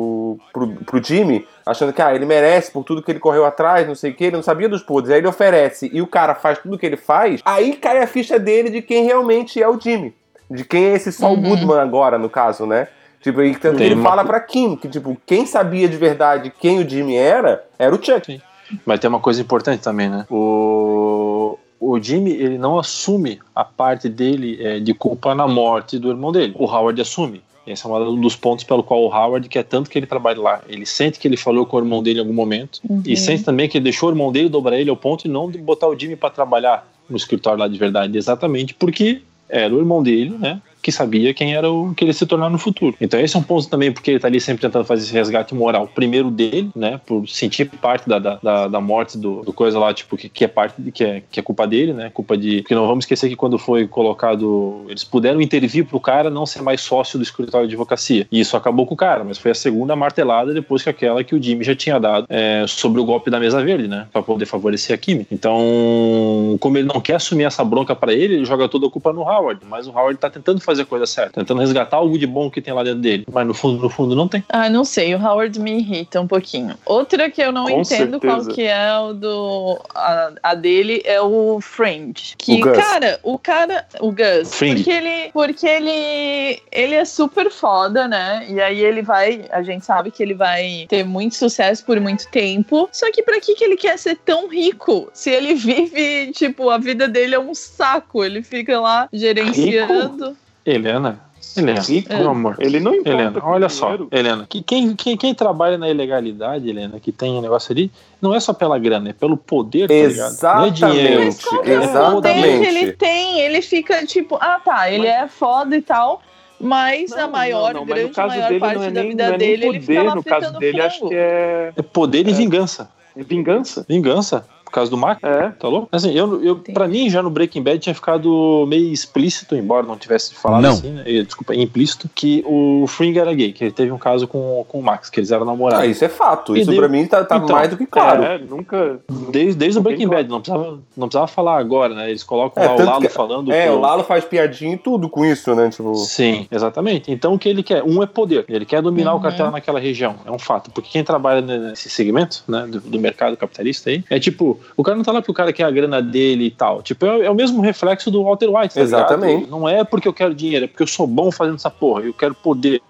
A: pro, pro Jimmy, achando que ah, ele merece por tudo que ele correu atrás, não sei o que, ele não sabia dos podres, aí ele oferece e o cara faz tudo que ele faz, aí cai a ficha dele de quem realmente é o Jimmy. De quem é esse Saul
C: Uhum.
A: Goodman agora, no caso, né? Tipo, e tanto ele
D: uma-
A: fala pra Kim que, tipo, quem sabia de verdade quem o Jimmy era, era o Chuck.
D: Mas tem uma coisa importante também, né? O, o Jimmy, ele não assume a parte dele é, de culpa na morte do irmão dele. O Howard assume. Esse é um dos pontos pelo qual o Howard quer tanto que ele trabalhe lá. Ele sente que ele falou com o irmão dele em algum momento
C: Uhum.
D: e sente também que ele deixou o irmão dele dobrar ele ao ponto de não botar o Jimmy para trabalhar no escritório lá de verdade, exatamente porque era o irmão dele, né? Que sabia quem era o que ele se tornar no futuro. Então esse é um ponto também porque ele tá ali sempre tentando fazer esse resgate moral. Primeiro dele, né? Por sentir parte da, da, da, morte do, do coisa lá, tipo, que, que é parte de, que é, que é culpa dele, né? Culpa de. Porque não vamos esquecer que quando foi colocado. Eles puderam intervir pro cara não ser mais sócio do escritório de advocacia. E isso acabou com o cara, mas foi a segunda martelada depois que aquela que o Jimmy já tinha dado é, sobre o golpe da mesa verde, né? Pra poder favorecer a Kimi. Então, como ele não quer assumir essa bronca pra ele, ele joga toda a culpa no Howard. Mas o Howard tá tentando fazer a coisa certa, tentando resgatar algo de bom que tem lá dentro dele. Mas no fundo, no fundo, não tem.
C: Ah, não sei, o Howard me irrita um pouquinho. Outra que eu não
B: Com
C: entendo
B: certeza.
C: qual que é o do. A, a dele é o Fringe. Que,
A: O
C: cara, o cara. O Gus.
D: Fringe.
C: Porque ele. Porque ele. Ele é super foda, né? E aí ele vai. A gente sabe que ele vai ter muito sucesso por muito tempo. Só que pra que, que ele quer ser tão rico? Se ele vive, tipo, a vida dele é um saco. Ele fica lá gerenciando.
D: Helena. Helena,
B: Rico?
D: meu amor.
B: Ele não importa
D: Helena, olha
B: dinheiro.
D: só, Helena, que quem, quem, quem trabalha na ilegalidade, Helena, que tem um negócio ali, não é só pela grana, é pelo poder, tá ligado? Não é dinheiro.
C: Mas qual que
D: é
C: é o poder
A: Exatamente.
C: que ele tem? Ele fica tipo, ah tá, ele é foda e tal, mas a
B: Não,
C: maior,
B: não, não, mas
C: grande maior
B: dele
C: parte
B: não é
C: da
B: nem,
C: vida
B: não é
C: dele, ele fica
B: poder,
C: lá
B: no caso dele, acho que é,
D: É poder e vingança.
B: é vingança.
D: Vingança, por causa do Mac.
B: É.
D: Tá louco? Assim, eu, eu,
C: Entendi.
D: pra mim, já no Breaking Bad tinha ficado meio explícito, embora não tivesse falado
G: Não.
D: assim, né? Desculpa, implícito, que o Fring era gay, que ele teve um caso com, com o Max, que eles eram namorados.
A: Ah, isso é fato.
D: E
A: Isso
D: deu-
A: pra mim tá, tá
D: Então,
A: mais do que claro.
B: É, nunca.
D: Desde, desde o Breaking Bad, não precisava, não precisava falar agora, né? Eles colocam
A: É,
D: lá o Lalo
A: que-
D: falando.
A: É,
D: pro-
A: o Lalo faz piadinha e tudo com isso, né? Tipo,
D: Sim, exatamente. Então o que ele quer? Um é poder. Ele quer dominar
C: Uhum.
D: o cartel naquela região. É um fato. Porque quem trabalha nesse segmento, né, do, do mercado capitalista aí, é tipo, o cara não tá lá porque o cara quer a grana dele e tal. Tipo, é, é o mesmo reflexo do Walter White, tá
A: Exatamente.
D: ligado? Não é porque eu quero dinheiro, é porque eu sou bom fazendo essa porra. Eu quero poder.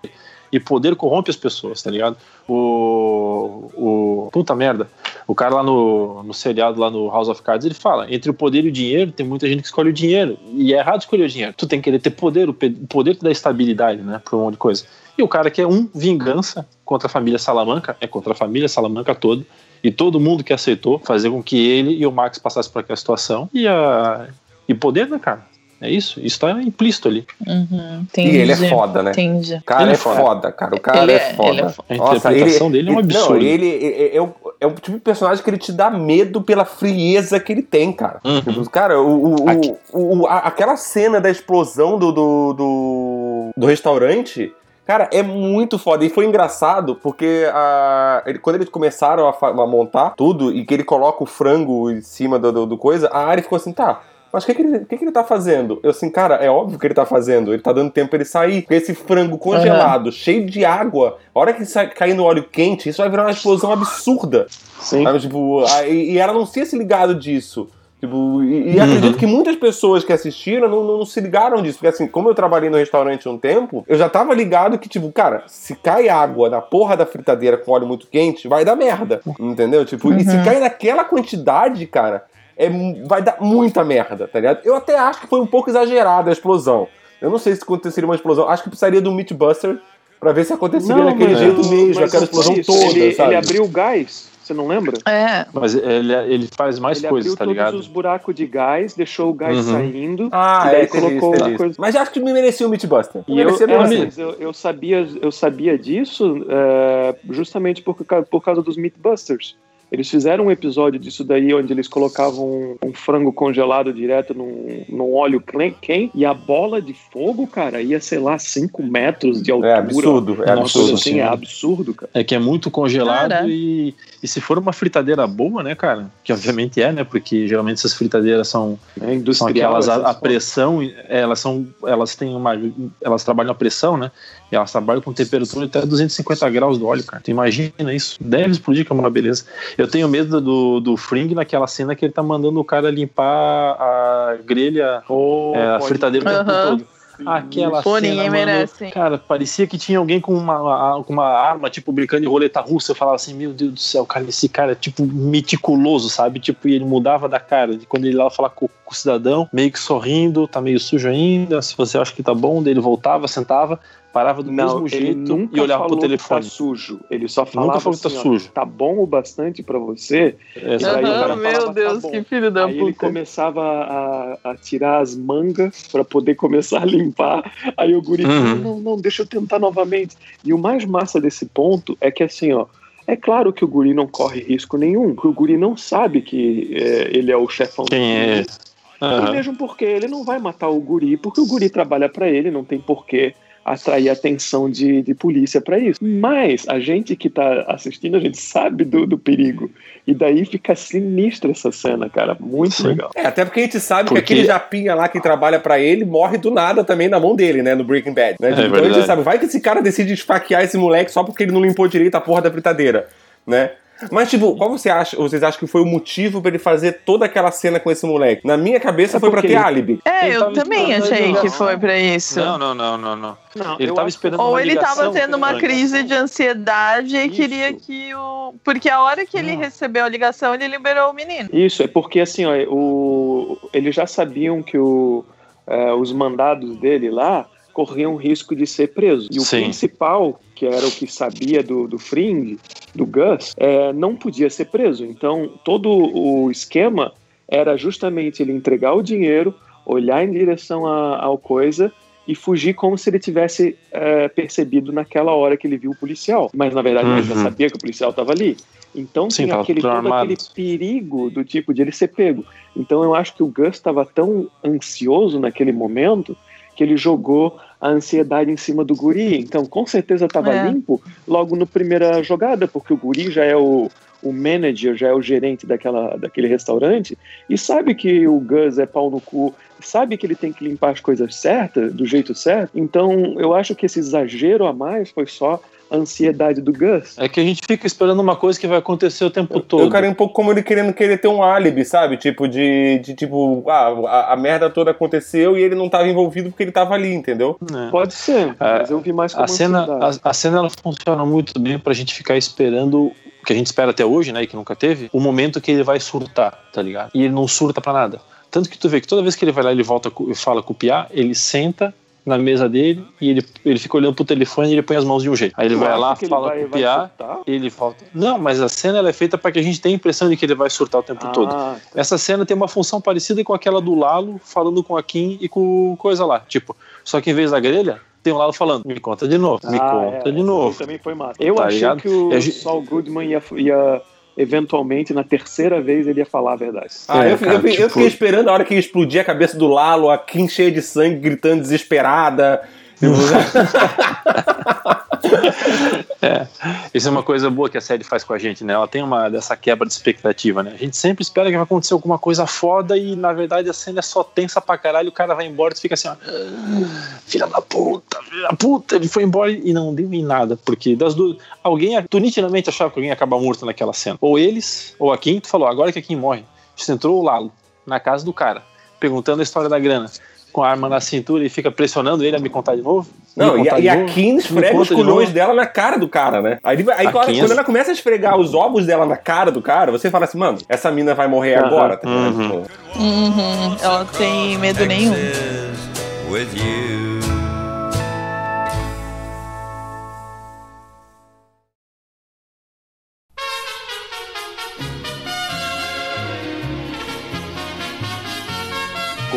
D: E poder corrompe as pessoas, tá ligado? O. o puta merda. O cara lá no, no seriado, lá no House of Cards, ele fala: entre o poder e o dinheiro, tem muita gente que escolhe o dinheiro. E é errado escolher o dinheiro. Tu tem que querer ter poder, o poder te dá estabilidade, né? Pra um monte de coisa. E o cara que é um, vingança contra a família Salamanca, é contra a família Salamanca toda. E todo mundo que aceitou fazer com que ele e o Max passassem por aquela situação. E, a, e poder, né, cara? É isso. Isso tá implícito ali.
C: Uhum,
A: e ele é foda, né?
C: Entendi.
A: O cara
D: Ele
A: é
D: é foda.
A: foda, cara. O cara
C: Ele
A: é,
C: é-
A: foda.
C: ele é foda.
D: A interpretação dele é um absurdo.
A: Não, ele é, é o, é o tipo de personagem que ele te dá medo pela frieza que ele tem, cara.
D: Uhum.
A: Tipo, Cara, o, o- o- o- a- aquela cena da explosão do, do, do, do restaurante. Cara, é muito foda. E foi engraçado porque a, ele- quando eles começaram a, a montar tudo e que ele coloca o frango em cima do, do, do coisa, a Ari ficou assim, tá. Mas o que, que, ele, que, que ele tá fazendo? Eu assim, cara, é óbvio que ele tá fazendo. Ele tá dando tempo pra ele sair. Porque esse frango congelado, cheio de água, a hora que sai, cair no óleo quente, isso vai virar uma explosão absurda.
B: Sim.
A: Sabe, tipo, a- e, e ela não tinha se ligado disso. Tipo, e, e acredito que muitas pessoas que assistiram não, não, não se ligaram disso. Porque assim, como eu trabalhei no restaurante um tempo, eu já tava ligado que, tipo, cara, se cai água na porra da fritadeira com óleo muito quente, vai dar merda. Entendeu? Tipo, e se cai naquela quantidade, cara, é, vai dar muita merda, tá ligado? Eu até acho que foi um pouco exagerada a explosão. Eu não sei se aconteceria uma explosão. Acho que precisaria do Meatbuster pra ver se aconteceria daquele
B: mas-
A: jeito mesmo,
B: mas
A: aquela
B: não
A: explosão
B: isso.
A: toda,
B: ele,
A: sabe?
B: ele abriu o gás, você não lembra?
C: É.
D: Mas ele, ele faz mais
B: ele
D: coisas,
B: abriu
D: tá
B: todos
D: ligado?
B: os buracos de gás, deixou o gás
D: Uhum.
B: saindo.
A: Ah,
B: e daí
A: é,
B: colocou
A: isso.
B: coisa-
A: Mas acho que me merecia o Meatbuster.
B: E eu, é, eu, eu sabia, eu sabia disso é, justamente por, por causa dos Meatbusters. Eles fizeram um episódio disso daí onde eles colocavam um, um frango congelado direto num, num óleo quente e a bola de fogo, cara, ia, sei lá, 5 metros de altura.
A: É absurdo, é
B: uma
D: absurdo,
B: coisa assim,
D: sim.
B: é absurdo, cara.
D: É que é muito congelado
C: Cara.
D: e, e se for uma fritadeira boa, né, cara? Que obviamente é, né? Porque geralmente essas fritadeiras são,
B: É
D: são aquelas a, a pressão, é, elas são, elas têm uma, elas trabalham a pressão, né? E elas trabalham com temperatura até 250 graus do óleo, cara. Tu imagina isso? Deve explodir que é uma beleza. Eu tenho medo do, do Fring naquela cena que ele tá mandando o cara limpar a grelha,
B: Oh,
D: é, a fritadeira o tempo
C: Aham.
D: todo. Aquela
C: Pô,
D: cena,
C: ninguém
D: mano,
C: merece.
D: Cara, parecia que tinha alguém com uma, com uma arma, tipo, brincando de roleta russa. Eu falava assim, meu Deus do céu, cara, esse cara é, tipo, meticuloso, sabe? Tipo, e ele mudava da cara. De Quando ele ia lá falar com, com o cidadão, meio que sorrindo, tá meio sujo ainda, se você acha que tá bom, daí ele voltava, sentava, parava do
B: Não,
D: mesmo
B: ele
D: jeito
B: nunca
D: e olhava pro
B: que
D: telefone.
B: Tá sujo. Ele só falava
D: falou que tá
B: assim, ó,
D: sujo.
B: tá bom o bastante pra você.
D: Essa-
B: Aí cara
C: meu
B: falava, tá
C: Deus,
B: bom.
C: que filho da
B: Aí ele
C: puta.
B: começava a, a tirar as mangas pra poder começar a limpar. Aí o guri,
D: Uhum.
B: não, não, não, deixa eu tentar novamente. E o mais massa desse ponto é que assim, ó, é claro que o guri não corre risco nenhum, porque o guri não sabe que é, ele é o chefão do
D: Quem é?
B: time. E mesmo porque ele não vai matar o guri, porque o guri trabalha pra ele, não tem porquê atrair atenção de, de polícia pra isso. Mas a gente que tá assistindo, a gente sabe do, do perigo. E daí fica sinistra essa cena, cara. Muito
D: Sim.
B: legal.
A: É, até porque a gente sabe
D: Porque-
A: que aquele japinha lá que trabalha pra ele morre do nada também na mão dele, né? No Breaking Bad. Né?
D: É
A: então a gente sabe, vai que esse cara decide esfaquear esse moleque só porque ele não limpou direito a porra da fritadeira, né? Mas, tipo, qual você acha, vocês acham que foi o motivo pra ele fazer toda aquela cena com esse moleque? Na minha cabeça
B: É
A: foi pra
B: porque
A: ter
B: ele-
A: álibi.
C: É,
D: Ele
C: eu também achei que
D: não.
C: foi pra isso.
D: Não, não, não, não, não.
B: Não,
D: Ele tava esperando
C: Ou
D: uma
C: ele tava tendo uma crise de ansiedade e
B: Isso.
C: queria que o. Porque a hora que ele recebeu a ligação, ele liberou o menino.
B: Isso, é porque assim, ó, o, eles já sabiam que o, é, os mandados dele lá corriam risco de ser preso. E o
D: Sim.
B: principal, que era o que sabia do, do Fring, do Gus, é, não podia ser preso. Então, todo o esquema era justamente ele entregar o dinheiro, olhar em direção à, ao coisa e fugir como se ele tivesse é, percebido naquela hora que ele viu o policial. Mas, na verdade, ele já
D: Uhum.
B: sabia que o policial estava ali. Então
D: Sim,
B: tinha
D: tava
B: aquele, todo aquele perigo do tipo de ele ser pego. Então eu acho que o Gus estava tão ansioso naquele momento que ele jogou a ansiedade em cima do guri. Então com certeza estava
C: É.
B: limpo logo na primeira jogada, porque o guri já é o, o manager, já é o gerente daquela, daquele restaurante e sabe que o Gus é pau no cu, sabe que ele tem que limpar as coisas certas, do jeito certo. Então eu acho que esse exagero a mais foi só a ansiedade do Gus.
D: É que a gente fica esperando uma coisa que vai acontecer o tempo todo.
A: Eu quero um pouco como ele querendo querer ter um álibi, sabe? Tipo, de, de tipo, ah, a, a merda toda aconteceu e ele não tava envolvido porque ele tava ali, entendeu?
D: É.
B: Pode ser, mas eu vi mais como
D: A cena, a, a cena ela funciona muito bem pra gente ficar esperando que a gente espera até hoje, né, e que nunca teve, o momento que ele vai surtar, tá ligado? E ele não surta pra nada. Tanto que tu vê que toda vez que ele vai lá, ele volta e fala com o Piá, ele senta na mesa dele e ele, ele fica olhando pro telefone e ele põe as mãos de um jeito. Aí ele vai lá, fala
B: vai-
D: com o Piá,
B: surtar?
D: ele volta. Não, mas a cena ela é feita pra que a gente tenha a impressão de que ele vai surtar o tempo todo.
B: Ah,
D: Essa cena tem uma função parecida com aquela do Lalo falando com a Kim e com coisa lá. Tipo, só que em vez da grelha, tem um Lalo falando, me conta de novo, me
B: ah,
D: conta
B: é,
D: de novo.
B: Também foi massa. Eu
D: Tá
B: achei
D: ligado?
B: que o
D: É
B: Saul Goodman ia, ia eventualmente na terceira vez ele ia falar a verdade.
A: Ah,
D: É,
A: eu,
D: cara,
A: eu, eu
D: tipo-
A: fiquei esperando a hora que ia explodir a cabeça do Lalo, a Kim cheia de sangue, gritando desesperada. [LAUGHS]
D: É, isso é uma coisa boa que a série faz com a gente, né? Ela tem uma dessa quebra de expectativa, né? A gente sempre espera que vai acontecer alguma coisa foda e na verdade a cena é só tensa pra caralho, o cara vai embora e fica assim, ó, "Ah, filha da puta, filha da puta, ele foi embora e não deu em nada, porque das duas, alguém, tu nitidamente achava que alguém ia acabar morto naquela cena. Ou eles, ou a Kim, tu falou, agora que a Kim morre. Você entrou o Lalo na casa do cara, perguntando a história da grana. Com a arma na cintura e fica pressionando ele a me contar de novo?
A: Não, e, e a? Kim esfrega os
D: conta de
A: dela na cara do cara, né? Aí, aí quando, quando ela começa a esfregar os ovos dela na cara do cara, você fala assim, mano, essa mina vai morrer agora, tá?
D: Uhum.
A: Tipo,
C: Uhum, ela tem medo nenhum.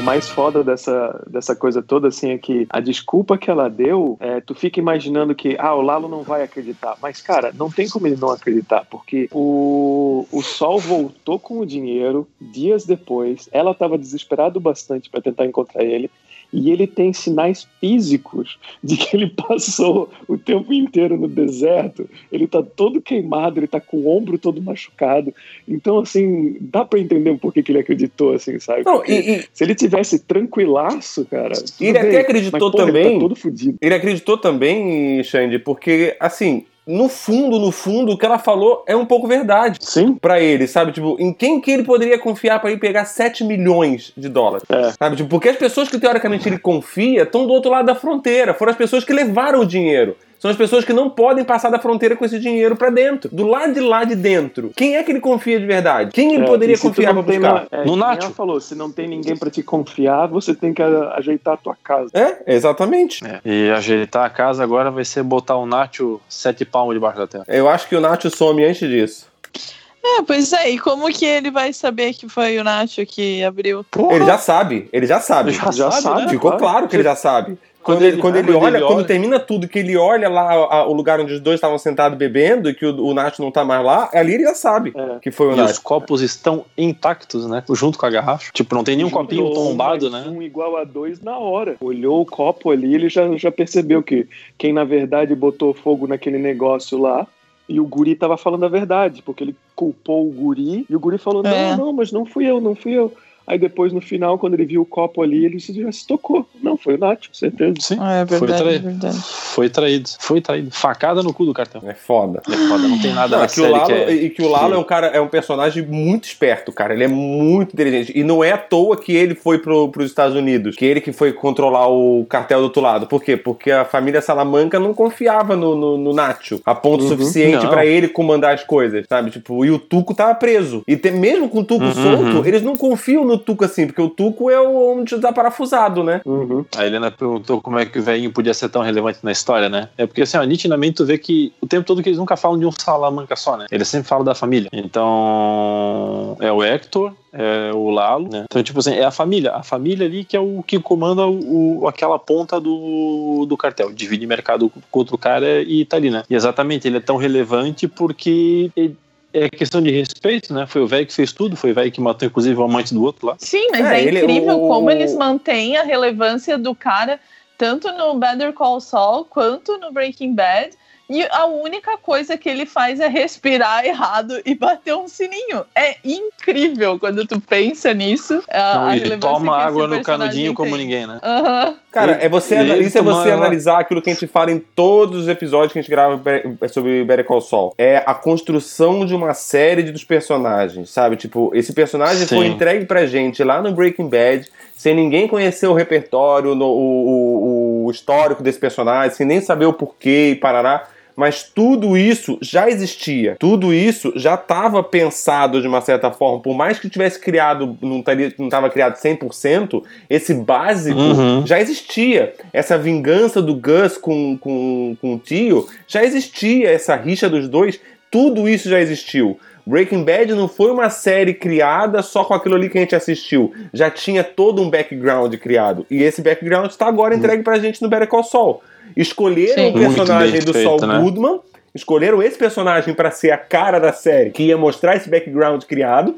B: Mais foda dessa, dessa coisa toda, assim, é que a desculpa que ela deu, é, tu fica imaginando que, ah, o Lalo não vai acreditar. Mas, cara, não tem como ele não acreditar, porque o, o Sol voltou com o dinheiro dias depois, ela estava desesperado bastante para tentar encontrar ele, e ele tem sinais físicos de que ele [LAUGHS] passou o tempo inteiro no deserto, ele tá todo queimado, ele tá com o ombro todo machucado. Então, assim, dá para entender um pouco que ele acreditou, assim, sabe?
A: Não, e, e
B: se ele tivesse tranquilaço, cara.
A: ele até
B: bem,
A: acreditou
B: mas, porra,
A: também.
B: Ele tá todo fudido.
A: ele acreditou também, Xande, porque, assim, no fundo, no fundo, o que ela falou é um pouco verdade.
B: Sim.
A: Pra ele, sabe? Tipo, em quem que ele poderia confiar pra ir pegar 7 milhões de dólares?
B: É.
A: Sabe? Tipo, porque as pessoas que teoricamente ele confia estão do outro lado da fronteira. Foram as pessoas que levaram o dinheiro. São as pessoas que não podem passar da fronteira com esse dinheiro pra dentro. Do lado de lá de dentro. Quem é que ele confia de verdade? Quem ele
B: É,
A: poderia confiar
B: tem
A: buscar?
B: é,
D: No Nacho.
B: falou, se não tem ninguém pra te confiar, você tem que ajeitar a tua casa.
A: É, exatamente.
D: É, E ajeitar a casa agora vai ser botar o Nacho sete palmos debaixo da terra.
A: Eu acho que o Nacho some antes disso.
C: É, pois é, e como que ele vai saber que foi o Nacho que abriu?
A: Ele já sabe, ele já sabe.
D: Já
B: Já
D: sabe,
B: sabe,
D: né?
A: Ficou
B: claro
A: que ele já sabe. Quando,
D: Quando
A: ele,
D: ele-
A: quando ele
D: quando
A: olha,
D: ele
A: quando
D: olha-
A: termina tudo, que ele olha lá a- o lugar onde os dois estavam sentados bebendo e que o, o Nacho não tá mais lá, ali ele já sabe
B: É.
A: que foi o
D: E os
A: Nacho.
D: copos estão intactos, né? Junto com a garrafa. Tipo, não tem nenhum copinho
B: Juntou um
D: tombado, né?
B: Um igual a dois na hora. Olhou o copo ali, ele já, já percebeu que quem na verdade botou fogo naquele negócio lá. E o guri tava falando a verdade, porque ele culpou o guri e o guri falou:
C: É.
B: Não, não, mas não fui eu, não fui eu. Aí depois, no final, quando ele viu o copo ali, ele se- já se tocou. Não, foi o Nath, com certeza.
D: Sim.
C: Ah, é
D: Foi
C: verdade, é
D: traído.
C: verdade.
D: Foi traído. Foi traído. Facada no cu do cartão.
A: É foda.
D: É foda, não tem nada
A: Não,
D: na
A: é que o Lalo,
D: que é...
A: E que o Lalo é um cara, é um personagem muito esperto, cara. Ele é muito inteligente. E não é à toa que ele foi pro, pros Estados Unidos. Que ele que foi controlar o cartel do outro lado. Por quê? Porque a família Salamanca não confiava no, no, no Nacho. A ponto
B: Uhum.
A: suficiente pra ele comandar as coisas, sabe? Tipo, e o Tuco tava preso. E te- mesmo com o Tuco
D: Uhum.
A: solto, eles não confiam no Tuco assim. Porque o Tuco é o homem tá parafusado, né?
B: Uhum.
D: A Helena perguntou como é que o velhinho podia ser tão relevante na história, né? É porque, assim, ó, nitidamente tu vê que o tempo todo que eles nunca falam de um Salamanca só, né? Eles sempre falam da família. Então, é o Hector, é o Lalo, né? Então, tipo assim, é a família. A família ali que é o que comanda o, o- aquela ponta do, do cartel. Divide mercado com outro cara e tá ali, né? E exatamente, ele é tão relevante porque... ele- é questão de respeito, né? Foi o velho que fez tudo, foi o velho que matou, inclusive, o amante do outro lá.
C: Sim, mas
A: É,
C: é,
A: ele-
C: incrível
A: o-
C: como eles mantêm a relevância do cara tanto no Better Call Saul quanto no Breaking Bad. E a única coisa que ele faz é respirar errado e bater um sininho. É incrível quando tu pensa nisso. A,
D: Não,
C: a
D: ele toma água no canudinho como ninguém, né?
C: Aham.
A: Cara, é você,
D: ele
A: isso é você analisar aquilo que a gente fala em todos os episódios que a gente grava be- sobre Better Call Saul. É a construção de uma série de- dos personagens, sabe? Tipo, esse personagem
D: Sim.
A: foi entregue pra gente lá no Breaking Bad, sem ninguém conhecer o repertório, no- o, o- o histórico desse personagem, sem nem saber o porquê e parará. Mas tudo isso já existia. Tudo isso já estava pensado de uma certa forma. Por mais que tivesse criado, não estava criado 100%, esse básico
D: Uhum.
A: já existia. Essa vingança do Gus com, com, com o tio já existia. Essa rixa dos dois, tudo isso já existiu. Breaking Bad não foi uma série criada só com aquilo ali que a gente assistiu. Já tinha todo um background criado. E esse background está agora entregue pra gente no Better Call Saul. Escolheram
C: Sim.
A: o personagem do Saul
D: né?
A: Goodman, escolheram esse personagem pra ser a cara da série, que ia mostrar esse background criado.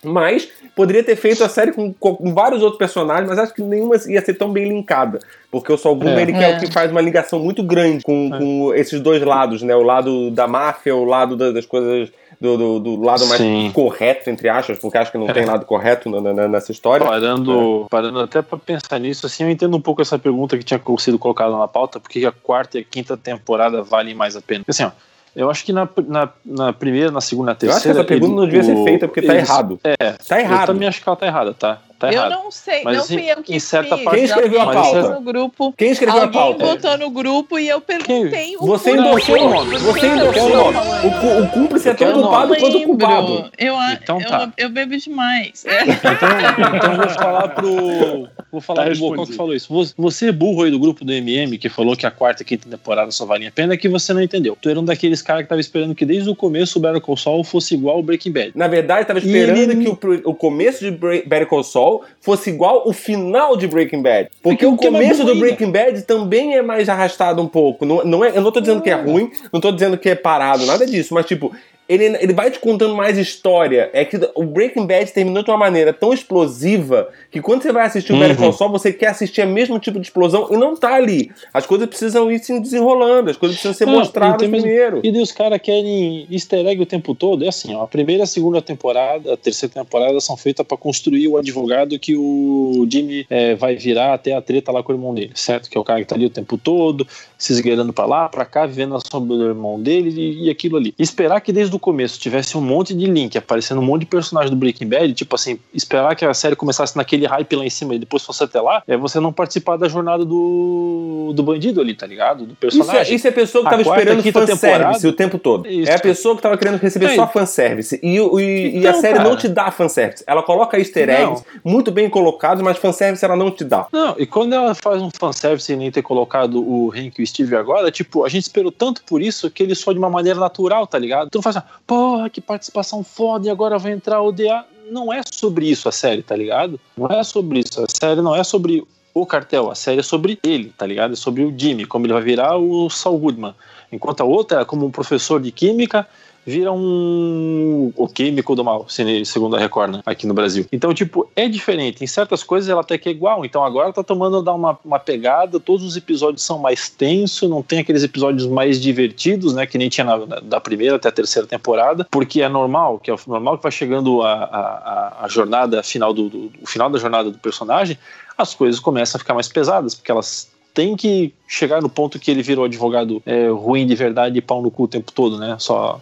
A: Mas poderia ter feito a série com, com vários outros personagens, mas acho que nenhuma ia ser tão bem linkada. Porque o Saul Goodman,
D: É.
A: ele que é o
C: É.
A: que faz uma ligação muito grande com, com esses dois lados, né? O lado da máfia, o lado da- das coisas. Do, do- do lado mais
D: Sim.
A: correto, entre aspas, porque acho que não tem lado correto na- na- nessa história.
D: Parando, parando até pra pensar nisso, assim, eu entendo um pouco essa pergunta que tinha sido colocada na pauta, porque a quarta e a quinta temporada valem mais a pena. Assim, ó, eu acho que na, na, na primeira, na segunda, na
A: Eu acho que
D: terceira.
A: essa pergunta
D: ele-
A: não devia ser
D: o-
A: feita porque tá errado.
D: É,
A: Tá
D: eu
A: errado.
D: também acho que ela tá errada, tá? Tá
C: Eu não sei,
D: Mas,
C: não fui eu que
D: em certa
C: fiz.
D: parte-
A: Quem escreveu a
C: Alguém
A: pauta?
C: no grupo.
A: Quem escreveu a
C: Alguém
A: pauta?
C: botou no grupo e eu perguntei o
A: Você endossou o nome. Você endossou o nome. O, o cúmplice é tão culpado quanto o culpado.
C: Eu,
D: Então
C: eu,
D: tá.
C: eu bebo demais.
D: Então, então eu vou falar pro. Vou falar
B: Tá
D: pro Bocó que falou isso. Vo- Você, burro aí do grupo do MM, que falou que a quarta e quinta temporada só valia a pena, é que você não entendeu. Tu era um daqueles caras que tava esperando que desde o começo o Better Call Saul fosse igual ao Breaking Bad.
A: Na verdade, tava
D: E
A: esperando
D: ele-
A: que o, o começo de Better Call Saul fosse igual o final de Breaking Bad. Porque
D: Porque
A: o
D: é
A: começo do
D: ruim,
A: Breaking Bad também é mais arrastado um pouco. Não, não é, eu não tô dizendo que é ruim, não tô dizendo que é parado, nada disso. Mas, tipo, ele, ele vai te contando mais história. É que o Breaking Bad terminou de uma maneira tão explosiva que quando você vai assistir o Better Call Saul, você quer assistir o mesmo tipo de explosão e não tá ali. As coisas precisam ir se desenrolando, as coisas precisam ser
D: Não,
A: mostradas
D: e
A: primeiro.
D: E os caras querem easter egg o tempo todo. É assim, ó, a primeira e a segunda temporada, a terceira temporada são feitas pra construir o advogado que o Jimmy é, vai virar até a treta lá com o irmão dele, certo? Que é o cara que tá ali o tempo todo, se esgueirando pra lá, pra cá, vivendo a sombra do irmão dele e, e aquilo ali. Esperar que desde o começo tivesse um monte de link, aparecendo um monte de personagem do Breaking Bad, tipo assim, esperar que a série começasse naquele hype lá em cima e depois fosse até lá, é você não participar da jornada do, do bandido ali, tá ligado? Do
A: Isso
D: personagem.
A: é, isso é a pessoa que
D: A
A: tava
D: quarta,
A: esperando fanservice o tempo todo.
D: Isso.
A: É a pessoa que tava querendo receber
D: É.
A: só fanservice. E, e, e a
D: Então,
A: série
D: cara.
A: não te dá fanservice. Ela coloca easter eggs muito bem colocados, mas fanservice ela não te dá.
D: Não, e quando ela faz um fanservice sem nem ter colocado o Hank e o Steve agora, tipo, a gente esperou tanto por isso que ele só de uma maneira natural, tá ligado? Não faz assim, porra, que participação foda e agora vai entrar o DA. Não é sobre isso a série, tá ligado? Não é sobre isso. A série não é sobre o cartel, a série é sobre ele, tá ligado? É sobre o Jimmy, como ele vai virar o Saul Goodman. Enquanto a outra, como um professor de química, vira um o químico do mal, se- segundo a Record, né, aqui no Brasil. Então, tipo, é diferente. Em certas coisas ela até que é igual. Então agora tá tomando dar uma, uma pegada, todos os episódios são mais tensos, não tem aqueles episódios mais divertidos, né, que nem tinha na, na- da primeira até a terceira temporada, porque é normal, que é normal que vai chegando a, a, a- jornada final do, do, o final da jornada do personagem, as coisas começam a ficar mais pesadas, porque elas têm que chegar no ponto que ele virou advogado é, ruim de verdade e pau no cu o tempo todo, né? Só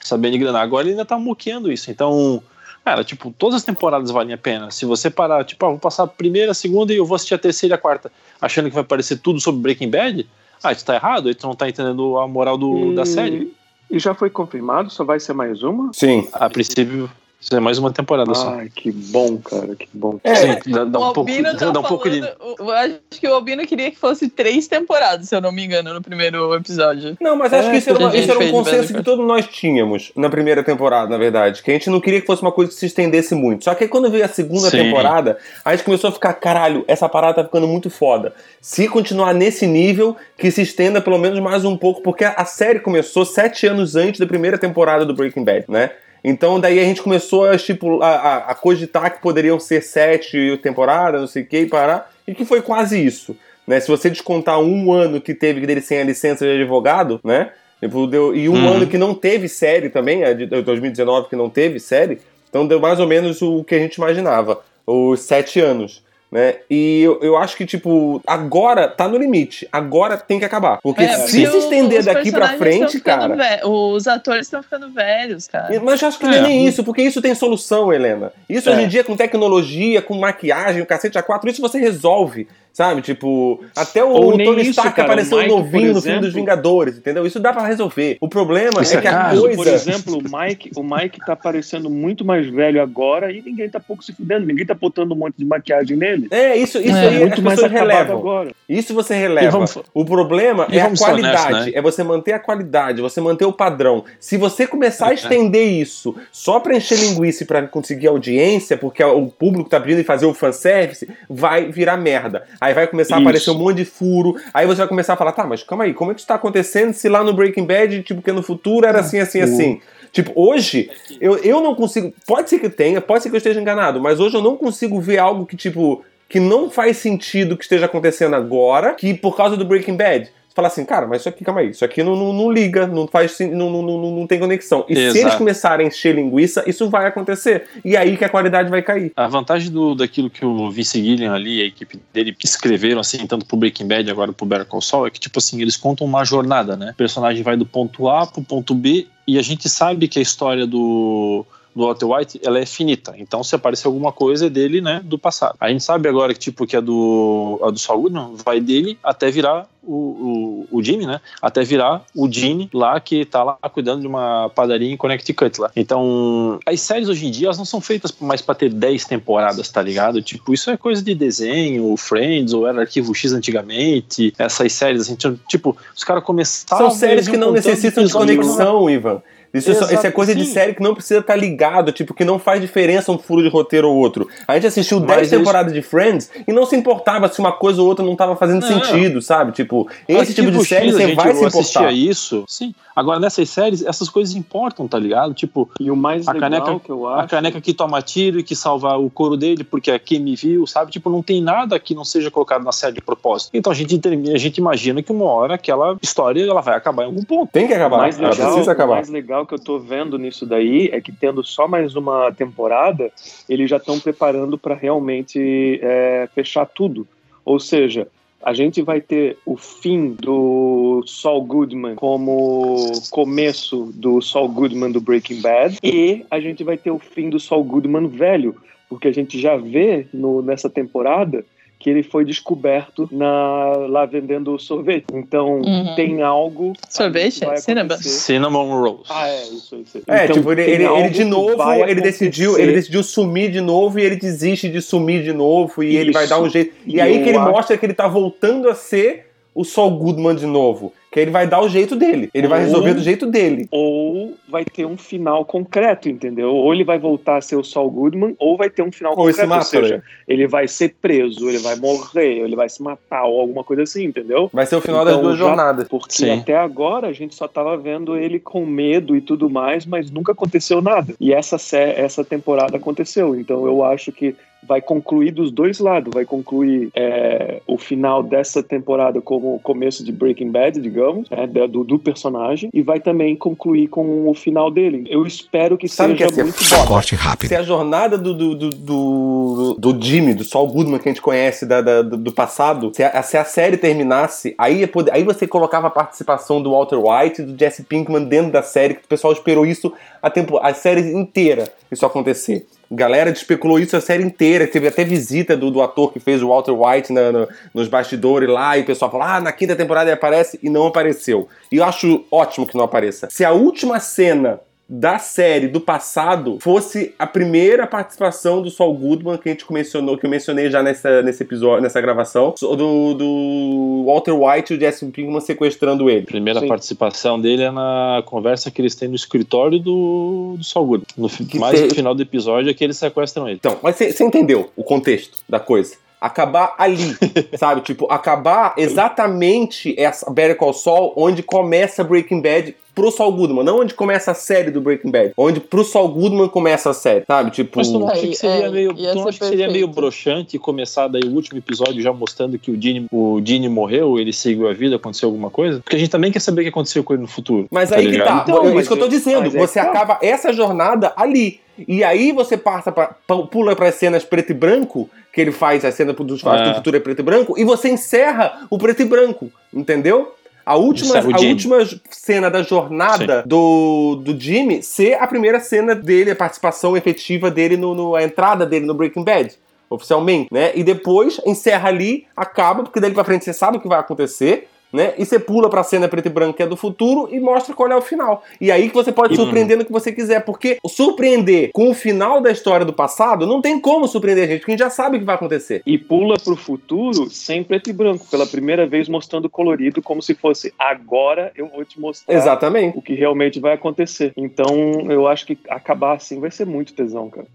D: sabendo enganar. Agora ele ainda tá moqueando isso. Então, cara, tipo, todas as temporadas valem a pena. Se você parar, tipo, ah, vou passar a primeira, a segunda e eu vou assistir a terceira e a quarta, achando que vai aparecer tudo sobre Breaking Bad, ah, tu tá errado, aí tu não tá entendendo a moral do, da série.
B: E já foi confirmado? Só vai ser mais uma?
A: Sim.
D: A princípio, isso é mais uma temporada só.
B: Ai, que bom, cara, que bom.
A: É,
D: Sim, dá, dá
C: o
D: um pouco,
C: tá
D: dá um pouco de.
C: falando- o- Eu acho que o Albino queria que fosse três temporadas, se eu não me engano, no primeiro episódio.
A: Não, mas acho
D: É,
A: que isso era, uma- isso era um
C: de
A: consenso que todos nós tínhamos na primeira temporada, na verdade. Que a gente não queria que fosse uma coisa que se estendesse muito. Só que aí quando veio a segunda
D: Sim.
A: temporada, a gente começou a ficar, caralho, essa parada tá ficando muito foda. Se continuar nesse nível, que se estenda pelo menos mais um pouco, porque a série começou sete anos antes da primeira temporada do Breaking Bad, né? Então daí a gente começou a, tipo, a, a, cogitar que poderiam ser sete temporadas, não sei o que, e parar, e que foi quase isso. Né? Se você descontar um ano que teve dele sem a licença de advogado, né? Tipo, E um
D: Uhum.
A: ano que não teve série também, a de 2019 que não teve série, então deu mais ou menos o que a gente imaginava, os sete anos. Né? E eu, eu acho que, tipo, agora tá no limite. Agora tem que acabar. Porque
C: É,
A: se
C: porque
A: se estender daqui pra frente, cara.
C: Os atores estão ficando velhos, cara.
A: Mas eu acho que não é nem isso, porque isso tem solução, Helena. Isso
D: É.
A: hoje em dia, com tecnologia, com maquiagem, o cacete A4, isso você resolve. Sabe? Tipo, até o
B: Ou
A: Tony
B: isso,
A: Stark
B: cara,
A: apareceu
B: Mike,
A: novinho
B: por
A: no filme dos
B: exemplo-
A: Vingadores, entendeu? Isso dá pra resolver. O problema é
D: é
A: que a coisa.
B: Por exemplo, o Mike, o Mike tá parecendo muito mais velho agora e ninguém tá pouco se fudendo, ninguém tá botando um monte de maquiagem nele.
A: É, isso, isso
C: É,
A: aí
B: muito
A: as
B: mais
A: relevam.
B: agora.
A: Isso você releva.
D: vamos-
A: O problema é a qualidade.
D: honestos, né?
A: É você manter a qualidade, você manter o padrão. Se você começar a estender isso só pra encher linguiça e pra conseguir audiência, porque o público tá pedindo e fazer o fanservice, vai virar merda. Aí aí vai começar a
B: Isso.
A: aparecer um monte de furo, aí você vai começar a falar, tá, mas calma aí, como é que isso tá acontecendo se lá no Breaking Bad, tipo, que no futuro era assim, assim, assim? Tipo, hoje, eu, eu não consigo. Pode ser que tenha, pode ser que eu esteja enganado, mas hoje eu não consigo ver algo que, tipo, que não faz sentido que esteja acontecendo agora, que por causa do Breaking Bad. Você fala assim, cara, mas isso aqui, calma aí, isso aqui não, não, não liga, não faz não, não, não, não tem conexão. E se
D: Exato.
A: eles começarem a encher linguiça, isso vai acontecer. E aí que a qualidade vai cair.
D: A vantagem do, daquilo que o Vince Gilliam ali e a equipe dele escreveram, assim, tanto pro Breaking Bad agora pro Better Call Saul, é que, tipo assim, eles contam uma jornada, né? O personagem vai do ponto A pro ponto B e a gente sabe que a história do, do Walter White, ela é finita. Então, se aparecer alguma coisa, é dele, né, do passado. A gente sabe agora que, tipo, que a do, a do Saul Goodman vai dele até virar o, o, o Jimmy, né? Até virar o Gene lá que tá lá cuidando de uma padaria em Connecticut lá. Então, as séries hoje em dia, elas não são feitas mais pra ter 10 temporadas, tá ligado? Tipo, isso é coisa de desenho, Friends, ou era Arquivo X antigamente, essas séries, assim, tipo, os caras começavam...
A: São séries que não necessitam de conexão, Ivan. Isso, é só- isso é coisa de
D: Sim.
A: série que não precisa estar ligado, tipo, que não faz diferença um furo de roteiro ou outro. A gente assistiu 10
D: Mas eles-
A: temporadas de Friends e não se importava se uma coisa ou outra não estava fazendo
D: Não.
A: sentido, sabe? Tipo, esse tipo de
D: Arquivo
A: série
D: a
A: você
D: gente
A: vai se importar.
D: isso, sim. Agora, nessas séries, essas coisas importam, tá ligado? Tipo,
B: E o mais
D: A
B: legal
D: caneca-
B: que eu
D: a
B: acho.
D: caneca que toma tiro e que salva o couro dele porque a Kim me viu, sabe? Tipo, não tem nada que não seja colocado na série de propósito. Então a gente, a gente imagina que uma hora aquela história ela vai acabar em algum ponto.
A: Tem que
B: O
A: acabar.
B: mais,
A: Ela
B: legal,
A: precisa
B: o
A: acabar.
B: mais legal que eu tô vendo nisso daí é que tendo só mais uma temporada, eles já estão preparando para realmente é, fechar tudo. Ou seja, a gente vai ter o fim do Saul Goodman como começo do Saul Goodman do Breaking Bad e a gente vai ter o fim do Saul Goodman velho, porque a gente já vê no, nessa temporada que ele foi descoberto na, lá vendendo sorvete. Então
C: Uhum.
B: tem algo
C: Sorvete? Cinnamon.
D: Cinnamon Rolls.
B: Ah, é, isso aí. isso.
A: É,
B: Então,
A: tipo, ele, ele, ele de novo, ele decidiu, ele decidiu sumir de novo e ele desiste de sumir de novo e ele vai
B: Isso.
A: dar um jeito. E,
B: E
A: aí que ele
B: acho-
A: mostra que ele tá voltando a ser o Saul Goodman de novo. Que ele vai dar o jeito dele. Ele vai
B: Ou-
A: resolver do jeito dele.
B: Ou vai ter um final concreto, entendeu? Ou ele vai voltar a ser o Saul Goodman, ou vai ter um final
A: Ou
B: concreto. Ou
A: mata,
B: seja,
A: né?
B: ele vai ser preso, ele vai morrer, ele vai se matar, ou alguma coisa assim, entendeu?
A: Vai ser o final das
B: Então,
A: duas
B: já-
A: jornadas.
B: Porque
D: Sim.
B: até agora a gente só tava vendo ele com medo e tudo mais, mas nunca aconteceu nada. E essa, essa temporada aconteceu. Então eu acho que vai concluir dos dois lados. Vai concluir é, o final dessa temporada como o começo de Breaking Bad, digamos, né, do, do personagem, e vai também concluir com o final dele. Eu espero que
A: Sabe que
B: seja
A: ia ser
B: muito
A: foda?
H: Corte rápido.
A: Se a jornada do, do, do, do, do Jimmy, do Saul Goodman que a gente conhece da, da- do, do passado, se a, se a série terminasse, aí, poder- aí você colocava a participação do Walter White e do Jesse Pinkman dentro da série, que o pessoal esperou isso a, tempo, a série inteira, isso acontecer. Galera especulou isso a série inteira, teve até visita do, do ator que fez o Walter White na- no- nos bastidores lá, e o pessoal falou: ah, na quinta temporada ele aparece, e não apareceu. E eu acho ótimo que não apareça. Se a última cena da série do passado fosse a primeira participação do Saul Goodman que a gente mencionou, que eu mencionei já nessa, nesse episódio, nessa gravação, do, do Walter White e o Jesse Pinkman sequestrando ele.
D: A primeira
B: Sim.
D: participação dele é na conversa que eles têm no escritório do, do Saul Goodman. No,
A: Que
D: mais no final do episódio é que eles sequestram ele.
A: Então, mas você entendeu o contexto da coisa? Acabar ali, [LAUGHS] sabe? Tipo, acabar exatamente essa Better Call Saul, onde começa Breaking Bad pro Saul Goodman, não onde começa a série do Breaking Bad, onde pro Saul Goodman começa a série, sabe? Tipo,
D: Mas tu não acha que seria
C: é,
D: meio, tu não acha que seria meio broxante começar daí o último episódio já mostrando que o Dini, o Dini morreu, ele seguiu a vida, aconteceu alguma coisa? Porque a gente também quer saber o que aconteceu com ele no futuro.
A: Mas
D: tá
A: aí que
D: ligado?
A: tá.
B: Então,
A: é isso que eu tô dizendo.
B: é
A: Você
B: que tá.
A: acaba essa jornada ali. E aí você passa pra, pa- pula para cenas preto e branco, que ele faz a cena dos fatos
D: É.
A: do futuro é preto e branco, e você encerra o preto e branco, entendeu? A última,
D: o
A: a última cena da jornada do, do Jimmy ser a primeira cena dele, a participação efetiva dele, no, no- a entrada dele no Breaking Bad, oficialmente, né? E depois encerra ali, acaba, porque dali pra frente você sabe o que vai acontecer, né? E você pula pra cena preto e branco que é do futuro e mostra qual é o final. E aí que você pode
D: Uhum.
A: surpreender no que você quiser, porque surpreender com o final da história do passado não tem como surpreender a gente, porque a gente já sabe o que vai acontecer.
B: E pula pro futuro sem preto e branco, pela primeira vez mostrando colorido, como se fosse agora eu vou te mostrar
A: Exatamente.
B: o que realmente vai acontecer. Então eu acho que acabar assim vai ser muito tesão, cara.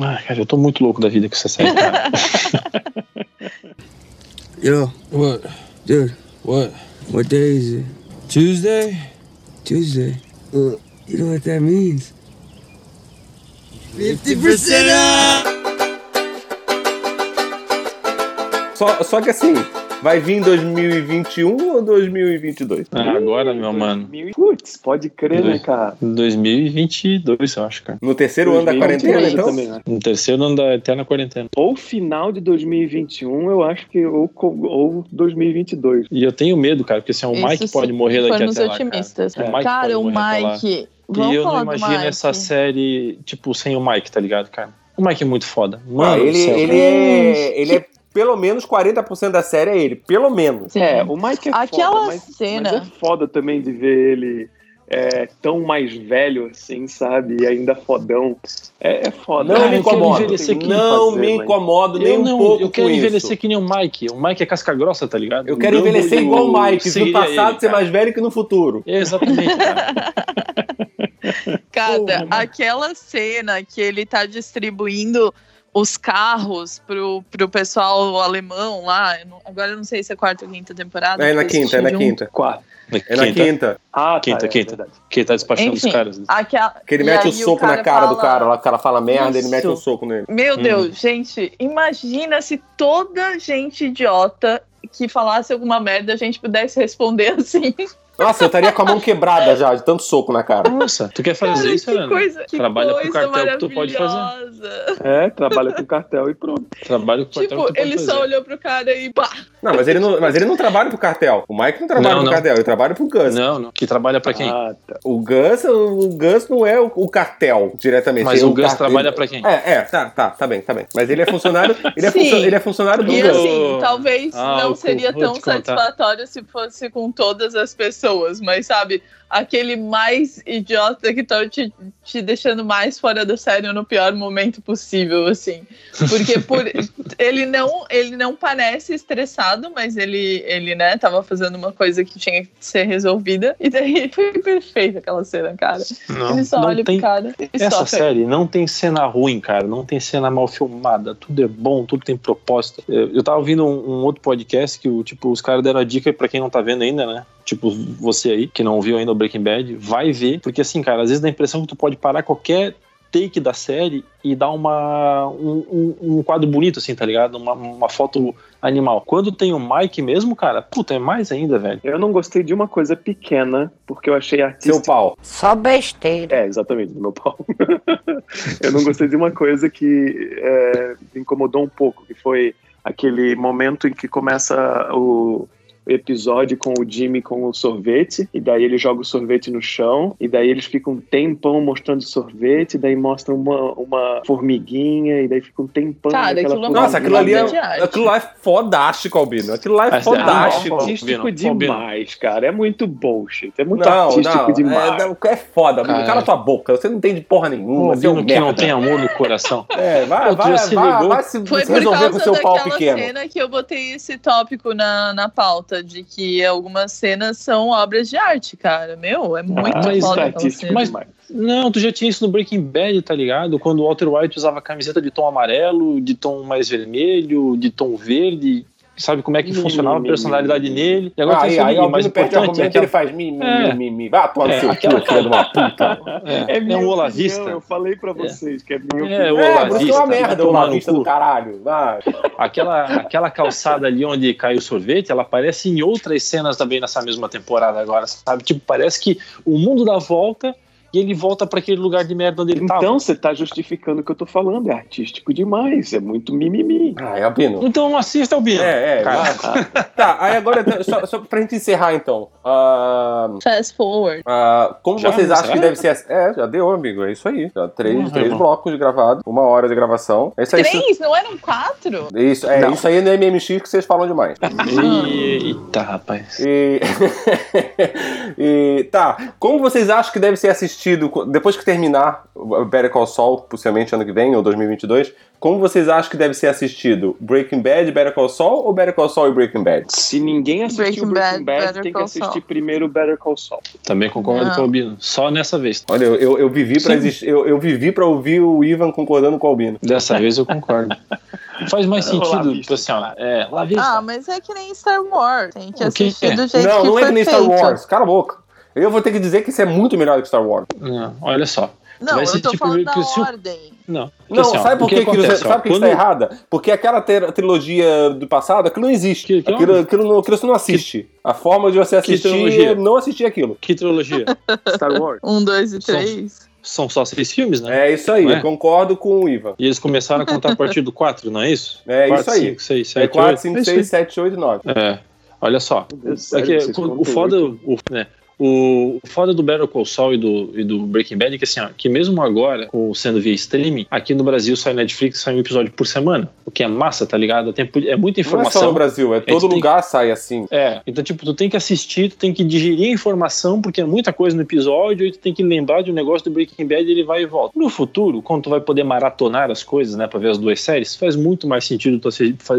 D: Ai, cara, eu tô muito louco da vida com essa série, cara. [LAUGHS]
G: Yo. What? Dude. What? What day is it? Tuesday? Tuesday. Uh, you know what that means? 50% up!
A: Só, só que assim, vai vir em 2021 ou 2022?
D: Ah, agora, meu mano.
B: Putz, pode crer, né, cara?
D: 2022, eu acho, cara.
A: No terceiro ano da
B: 2022
A: quarentena, então?
B: também, né?
D: No terceiro ano da eterna quarentena.
B: Ou final de 2021, eu acho que. Ou, ou 2022.
D: E eu tenho medo, cara, porque assim, o
C: Isso
D: Mike
C: sim,
D: pode morrer daqui
C: Foi nos
D: até lá,
C: otimistas.
D: cara. O Mike
C: Cara, o. Mike. Vamos
D: E eu
C: falar
D: não imagino essa série, tipo, sem o Mike, tá ligado, cara? O Mike é muito foda. Mano,
A: Ah,
D: do
A: ele,
D: céu,
A: ele, é, ele é pelo menos 40% da série é ele. Pelo menos.
C: Sim.
B: É, o Mike é
C: Aquela
B: foda, mas,
C: cena-
B: mas é foda também de ver ele é, tão mais velho assim, sabe? E ainda fodão. É, é foda.
A: Não
D: Cara,
A: me incomodo. Não
B: fazer,
A: me
B: mas-
A: incomodo nem
D: Eu
A: um
D: não,
A: pouco
D: eu quero
A: com
D: envelhecer
A: isso.
D: que nem o Mike. O Mike é casca grossa, tá ligado?
A: Eu quero
D: Não
A: envelhecer igual o Mike, no passado
D: ele,
A: ser mais velho que no futuro.
D: Exatamente, cara. [LAUGHS]
C: Cara,
D: Porra,
C: aquela cena que ele tá distribuindo os carros pro, pro pessoal alemão lá. eu não- agora eu não sei se é quarta ou quinta temporada.
A: É na quinta, é na
C: junto.
A: quinta.
B: Quatro.
A: É na quinta.
B: Ah, tá,
D: Quinta,
B: é
D: quinta.
B: verdade.
D: Que ele tá despachando
C: Enfim,
D: os caras.
C: Aquela,
A: Que ele
C: e
A: mete o
C: aí
A: soco na cara do
C: fala-
A: cara, lá, o cara fala merda, ele mete um
C: Isso.
A: soco nele.
C: Meu
D: Hum.
C: Deus, gente, imagina se toda gente idiota que falasse alguma merda a gente pudesse responder [LAUGHS] assim.
A: Nossa, eu estaria com a mão quebrada já, de tanto soco na cara.
D: Nossa, tu quer fazer
C: Cara,
D: isso,
C: que
D: Helena?
C: coisa, que
D: Trabalha
C: coisa
D: cartel que tu pode fazer.
B: É, trabalha com cartel e pronto.
D: Trabalho com
C: Tipo,
D: que tu pode
C: ele só olhou pro cara e pá.
A: Não, mas ele não, mas ele não trabalha pro cartel. O Mike não trabalha
D: Não,
A: pro
D: não.
A: cartel, ele trabalha pro Gus.
D: Não, não. Que trabalha pra quem?
B: Ah, tá.
A: O Gus, o Gus não é o, o cartel diretamente.
D: Mas
A: Ele-
D: o Gus
A: car-
D: trabalha pra quem?
A: É, é, tá, tá, tá bem, tá bem. Mas ele é funcionário, ele é,
C: Sim.
A: funcio- ele é funcionário do
C: E
A: Gus.
C: assim, talvez
D: Ah,
C: não seria tão satisfatório se fosse com todas as pessoas, mas sabe, aquele mais idiota que tá te, te deixando mais fora do sério no pior momento possível, assim. Porque por, [LAUGHS] ele, não, ele não parece estressado, mas ele, ele, né, tava fazendo uma coisa que tinha que ser resolvida. E daí [LAUGHS] foi perfeita aquela cena, cara.
D: Não,
C: ele só
D: não
C: olha
D: tem...
C: pro cara e
D: Essa
C: só
D: série não tem cena ruim, cara. Não tem cena mal filmada. Tudo é bom, tudo tem propósito. Eu, tava ouvindo um, um outro podcast que tipo, os caras deram a dica pra quem não tá vendo ainda, né? Tipo, você aí, que não viu ainda o Breaking Bad, vai ver. Porque assim, cara, às vezes dá a impressão que tu pode parar qualquer take da série e dar uma, um, um- um quadro bonito, assim, tá ligado? Uma, uma foto animal. Quando tem o Mike mesmo, cara, puta, é mais ainda, velho.
B: Eu não gostei de uma coisa pequena, porque eu achei
A: Seu
B: artística.
A: pau.
F: Só besteira.
B: É, exatamente, do meu pau. [LAUGHS] eu não gostei de uma coisa que é, me incomodou um pouco, que foi aquele momento em que começa o episódio com o Jimmy com o sorvete, e daí ele joga o sorvete no chão, e daí eles ficam um tempão mostrando o sorvete, e daí mostram uma, uma formiguinha, e daí fica um tempão.
C: Cara, aquilo é
B: formiguinha.
A: Nossa, aquilo ali é, aquilo lá é fodástico, Albino. Aquilo lá é
D: Mas,
A: fodástico.
D: ah,
B: artístico
D: Albino,
B: demais, cara. É muito bullshit. É muito
A: Não,
B: artístico
A: não,
B: demais.
A: é, não, é foda.
D: Cara.
A: Cala tua boca, você não entende porra nenhuma. você é um
D: que não
A: merda.
D: tem amor no coração. [LAUGHS]
A: É, vai, vai, vai,
D: ligou?
A: vai se,
C: Foi
A: se
C: por
A: resolver com
C: causa
A: seu pau
C: daquela
A: pequeno.
C: cena que eu botei esse tópico na, na pauta, de que algumas cenas são obras de arte, cara. Meu, é muito
B: Ah,
C: foda
B: é.
D: Mas-. Não, tu já tinha isso no Breaking Bad, tá ligado? Quando o Walter White usava camiseta de tom amarelo, de tom mais vermelho, de tom verde. Sabe como é que
B: Hum,
D: funcionava a
B: hum,
D: personalidade nele? E agora
A: Aí, aí, o
D: mais
A: o
D: importante,
A: argumento,
D: é
A: ele faz mi, mi,
D: É.
A: mi, mi, mi. Vai atuar no
D: É,
A: seu
D: aquela-
A: filho de uma puta.
D: É, é,
B: minha
D: um olavista.
B: Eu falei pra vocês que é minha
D: É, o
B: opinião.
A: É, que é
D: olavista,
A: uma merda o
D: tomar no
A: olavista do caralho. Vai.
D: Aquela, aquela calçada ali onde cai o sorvete, ela aparece em outras cenas também nessa mesma temporada agora, sabe? Tipo, parece que o mundo dá volta e ele volta pra aquele lugar de merda onde ele tava.
B: Então você tá justificando o que eu tô falando. É artístico demais. É muito mimimi.
A: Ah, é Albino.
D: Então assista, Albino.
A: É, é. [LAUGHS] Tá, aí agora, só, só pra gente encerrar então. Ah,
C: Fast forward.
A: ah, como
D: Já?
A: vocês acham
D: Será?
A: que deve ser. É, já deu, amigo. É isso aí. Já três,
D: Porra,
A: três blocos de gravado, uma hora de gravação. É isso aí. Isso,
C: Três? Não eram quatro?
A: isso, é,
B: Não.
A: isso aí é no MMX que vocês falam demais.
D: Eita, rapaz.
A: E... [LAUGHS] e tá, como vocês acham que deve ser assistido depois que terminar o Better Call Saul, possivelmente ano que vem ou 2022? Como vocês acham que deve ser assistido Breaking Bad, Better Call Saul ou Better Call Saul e Breaking Bad?
B: Se ninguém assistiu
C: Breaking
B: Breaking
C: Bad,
B: Bad,
C: Better
B: tem que assistir
C: Saul.
B: primeiro Better Call Saul.
D: Também concordo
C: Não.
D: com o Albino. Só nessa vez.
A: Olha, eu, eu, eu vivi existir, eu, eu vivi para ouvir o Ivan concordando com o Albino.
D: Dessa vez eu concordo. Faz mais sentido,
B: vista.
D: assim, ó. É, lá vista.
C: Ah, mas é que nem Star Wars. Tem que
D: O
C: assistir
D: que é?
C: do jeito
A: Não,
C: que
A: não
C: foi
A: é que nem Star. Wars. Cala a boca. Eu vou ter que dizer que isso é muito melhor do que Star Wars.
D: Não, olha só.
C: Não,
D: Vai
C: eu
D: ser
C: tô
D: tipo
C: falando da
D: que se
C: ordem.
D: Não,
A: Não,
D: assim,
A: sabe por
D: o
A: que, que,
D: acontece, ó,
A: sabe que isso
D: quando-
A: tá errada? Porque aquela ter- trilogia do passado, aquilo não existe.
D: Que- que
A: aquilo, aquilo, não, aquilo você não assiste. A forma de você assistir é não assistir aquilo.
D: Que trilogia? [LAUGHS]
B: Star Wars.
C: Um, dois e
D: São-
C: três.
D: São só seis filmes, né?
A: É isso aí,
D: é?
A: eu concordo com o Ivan.
D: E eles começaram a contar a partir do 4, não é isso? [LAUGHS]
A: É isso
D: 4,
A: aí.
D: 5, 6,
A: É
D: 7,
A: 4,
D: 8.
A: 5, 6, 7, 8 e 9.
D: É. Olha só.
B: Deus,
D: É que o, foda, o, né, o foda do Better Call Saul e do, e do Breaking Bad é que assim, ó, que mesmo agora, com- sendo via streaming, aqui no Brasil sai Netflix, sai um episódio por semana, o que é massa, tá ligado? Tem, é muita
A: Não é só
D: informação.
A: no Brasil, é todo
D: tem-
A: lugar sai assim.
D: É, então, tipo, tu tem que assistir, tu tem que digerir a informação, porque é muita coisa no episódio, e tu tem que lembrar de um negócio do Breaking Bad e ele vai e volta. No futuro, quando tu vai poder maratonar as coisas, né, pra ver as duas séries, faz muito mais sentido tu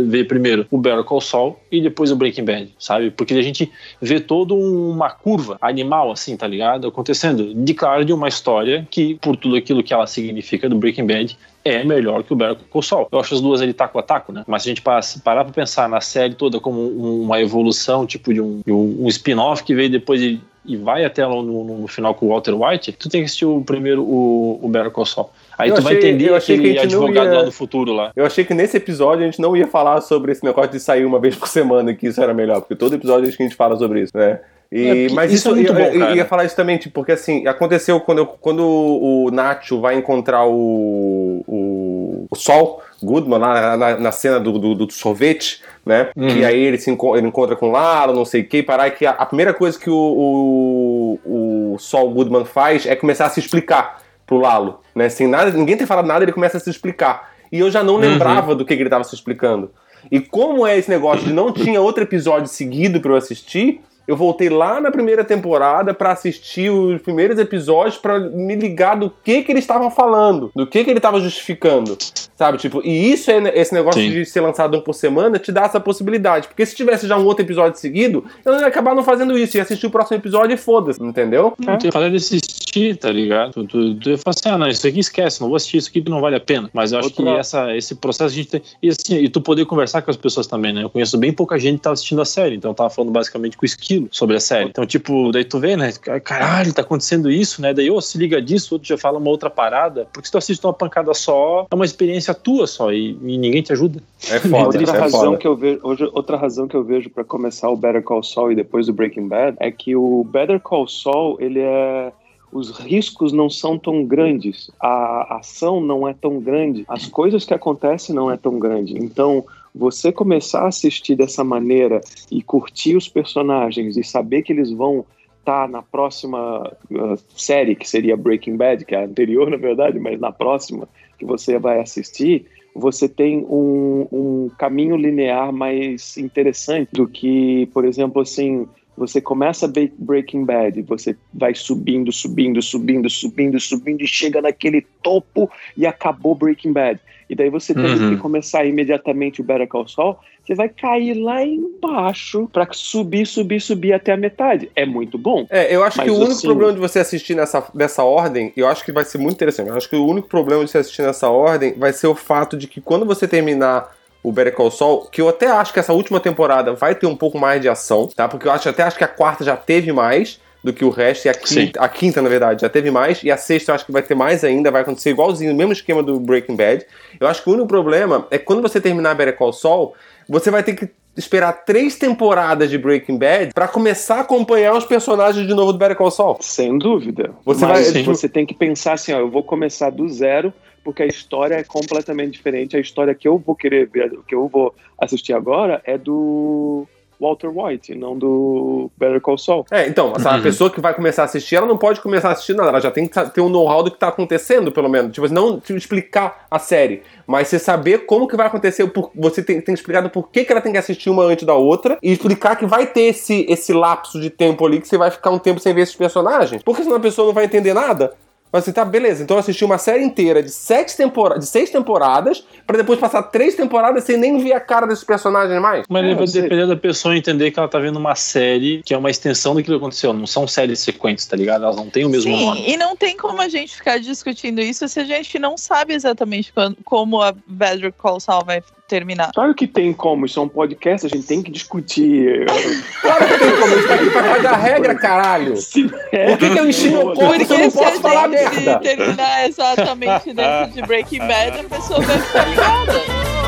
D: ver primeiro o Better Call Saul e depois o Breaking Bad, sabe? Porque a gente vê toda uma curva animal, assim, tá ligado? Acontecendo. De claro, de uma história que, por tudo aquilo que ela significa do Breaking Bad, é melhor que o Better Call Saul. Eu acho as duas ali taco a taco, né? Mas se a gente parar pra pensar na série toda como um- uma evolução, tipo de um, de um- um spin-off que veio depois de, e vai até lá no, no- no final com o Walter White, tu tem que assistir o primeiro, o, o Better Call Saul. Aí
A: Eu
D: tu vai
A: achei-
D: entender
A: eu achei que
D: aquele
A: não
D: advogado
A: ia-
D: lá do futuro lá.
A: Eu achei que nesse episódio a gente não ia falar sobre esse negócio de sair uma vez por semana, que isso era melhor, porque todo episódio a gente fala sobre isso, né? E,
D: É,
A: mas
D: isso
A: isso,
D: é muito
A: eu,
D: bom,
A: eu- ia falar isso também, tipo, porque assim, aconteceu quando, eu- quando o Nacho vai encontrar o, o, o Sol Goodman lá na, na cena do, do, do sorvete, né?
D: Uhum.
A: Que aí ele se enco- ele encontra com o Lalo, não sei o que, parar, que a, a primeira coisa que o, o, o Sol Goodman faz é começar a se explicar pro Lalo, né? Sem nada, ninguém ter falado nada, ele começa a se explicar. E eu já não
D: Uhum.
A: lembrava do que, que ele estava se explicando. E como é esse negócio de não tinha outro episódio seguido pra eu assistir, eu voltei lá na primeira temporada pra assistir os primeiros episódios pra me ligar do que que ele estava falando, do que que ele estava justificando, sabe? Tipo, e isso é esse negócio
D: Sim.
A: de ser lançado um por semana te dá essa possibilidade, porque se tivesse já um outro episódio seguido, eu ia acabar não fazendo isso, ia assistir o próximo episódio e foda-se, entendeu?
D: Não, tu ia falar de assistir, tá ligado? Tu, tu, tu ia falar assim, ah, não, isso aqui esquece, não vou assistir isso aqui não vale a pena. Mas eu acho
B: Outra-
D: que essa, esse processo a gente tem. E assim, e tu poder conversar com as pessoas também, né? Eu conheço bem pouca gente que tá assistindo a série, então eu tava falando basicamente com o Esquilo sobre a série. Então, tipo, daí tu vê, né? Caralho, tá acontecendo isso, né? Daí, ô, se liga disso, outro já fala uma outra parada. Porque se tu assiste uma pancada só, é uma experiência tua só e, e ninguém te ajuda.
A: É foda,
B: Outra
A: é
B: razão
A: foda.
B: que eu vejo, hoje, outra razão que eu vejo para começar o Better Call Saul e depois o Breaking Bad é que o Better Call Saul, ele é os riscos não são tão grandes, a ação não é tão grande, as coisas que acontecem não é tão grande. Então, você começar a assistir dessa maneira e curtir os personagens e saber que eles vão estar na próxima uh, série, que seria Breaking Bad, que é a anterior, na verdade, mas na próxima que você vai assistir, você tem um, um caminho linear mais interessante do que, por exemplo, assim, você começa Breaking Bad, você vai subindo, subindo, subindo, subindo, subindo e chega naquele topo e acabou Breaking Bad. E daí você tem
D: Uhum.
B: que começar imediatamente o Better Call Saul, você vai cair lá embaixo para subir, subir, subir até a metade. É muito bom.
A: É, eu acho que o único
B: assim-
A: problema de você assistir nessa, nessa ordem, eu acho que vai ser muito interessante. Eu acho que o único problema de você assistir nessa ordem vai ser o fato de que quando você terminar o Better Call Saul, que eu até acho que essa última temporada vai ter um pouco mais de ação, tá? Porque eu acho, até acho que a quarta já teve mais do que o resto, e a quinta, a quinta, na verdade, já teve mais, e a sexta eu acho que vai ter mais ainda, vai acontecer igualzinho, o mesmo esquema do Breaking Bad. Eu acho que o único problema é que quando você terminar Better Call Saul, você vai ter que esperar três temporadas de Breaking Bad pra começar a acompanhar os personagens de novo do Better Call Saul.
B: Sem dúvida.
A: Você
B: Mas
A: vai-
B: você tem que pensar assim, ó, eu vou começar do zero, porque a história é completamente diferente. A história que eu vou querer ver, que eu vou assistir agora é do Walter White, não do Better Call Saul.
A: É, então, essa
D: Uhum.
A: pessoa que vai começar a assistir, ela não pode começar a assistir nada, ela já tem que sa- ter um know-how do que tá acontecendo, pelo menos. Tipo, não te explicar a série, mas você saber como que vai acontecer, por- você tem, tem explicado por que, que ela tem que assistir uma antes da outra, e explicar que vai ter esse, esse lapso de tempo ali que você vai ficar um tempo sem ver esses personagens. Porque senão a pessoa não vai entender nada. Mas assim, tá, beleza. Então eu assisti uma série inteira de, sete tempora de seis temporadas pra depois passar três temporadas sem nem ver a cara desses personagens mais.
D: Mas
B: É,
D: vai depender da pessoa entender que ela tá vendo uma série que é uma extensão daquilo que aconteceu. Não são séries sequentes, tá ligado? Elas não têm o mesmo
C: Sim,
D: nome.
C: e não tem como a gente ficar discutindo isso se a gente não sabe exatamente quando- como a Better Call Saul vai terminar.
B: Claro que tem como, isso é um podcast, a gente tem que discutir. [LAUGHS]
A: Claro que tem como, a gente tá aqui pra cagar regra, caralho.
B: Se é,
A: Por que, que eu enchi meu corpo se eu não
C: se
A: posso falar merda?
C: terminar exatamente dentro de Breaking Bad, a pessoa vai ficar ligada.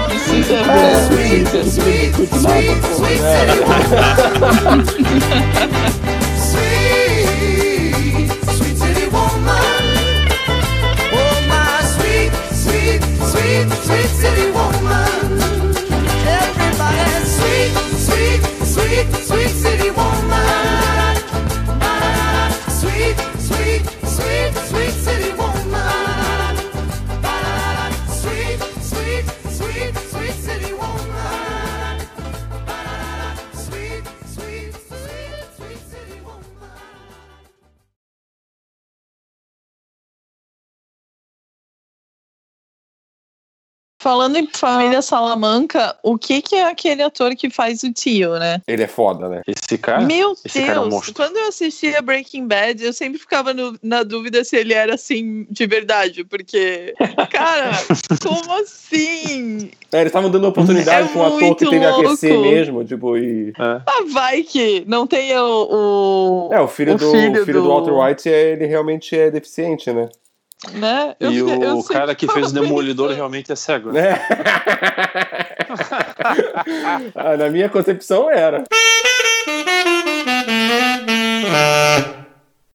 C: Precisa
B: Sweet, sweet, sweet,
I: Sweet, sweet city woman. My sweet, sweet, sweet, sweet city woman.
C: Falando em família Salamanca, o que, que é aquele ator que faz o tio, né?
A: Ele é foda, né?
D: Esse cara.
C: Meu
D: esse cara é um
C: Deus!
D: monstro.
C: quando eu assistia Breaking Bad, eu sempre ficava no- na dúvida se ele era assim de verdade, porque, [LAUGHS] cara, como assim?
A: É, eles estavam dando oportunidade
C: É
A: pra um ator que teve AVC
C: louco.
A: mesmo, tipo, e.
C: Ah, vai que não tenha o. o
A: É, o filho,
C: O
A: do,
C: filho
A: filho do...
C: do-
A: Walter White, é, ele realmente é deficiente, né?
C: Né? Eu
D: E o cara que fez o Demolidor
C: pensando.
D: realmente é cego. né? [LAUGHS]
A: Ah, na minha concepção era. [LAUGHS]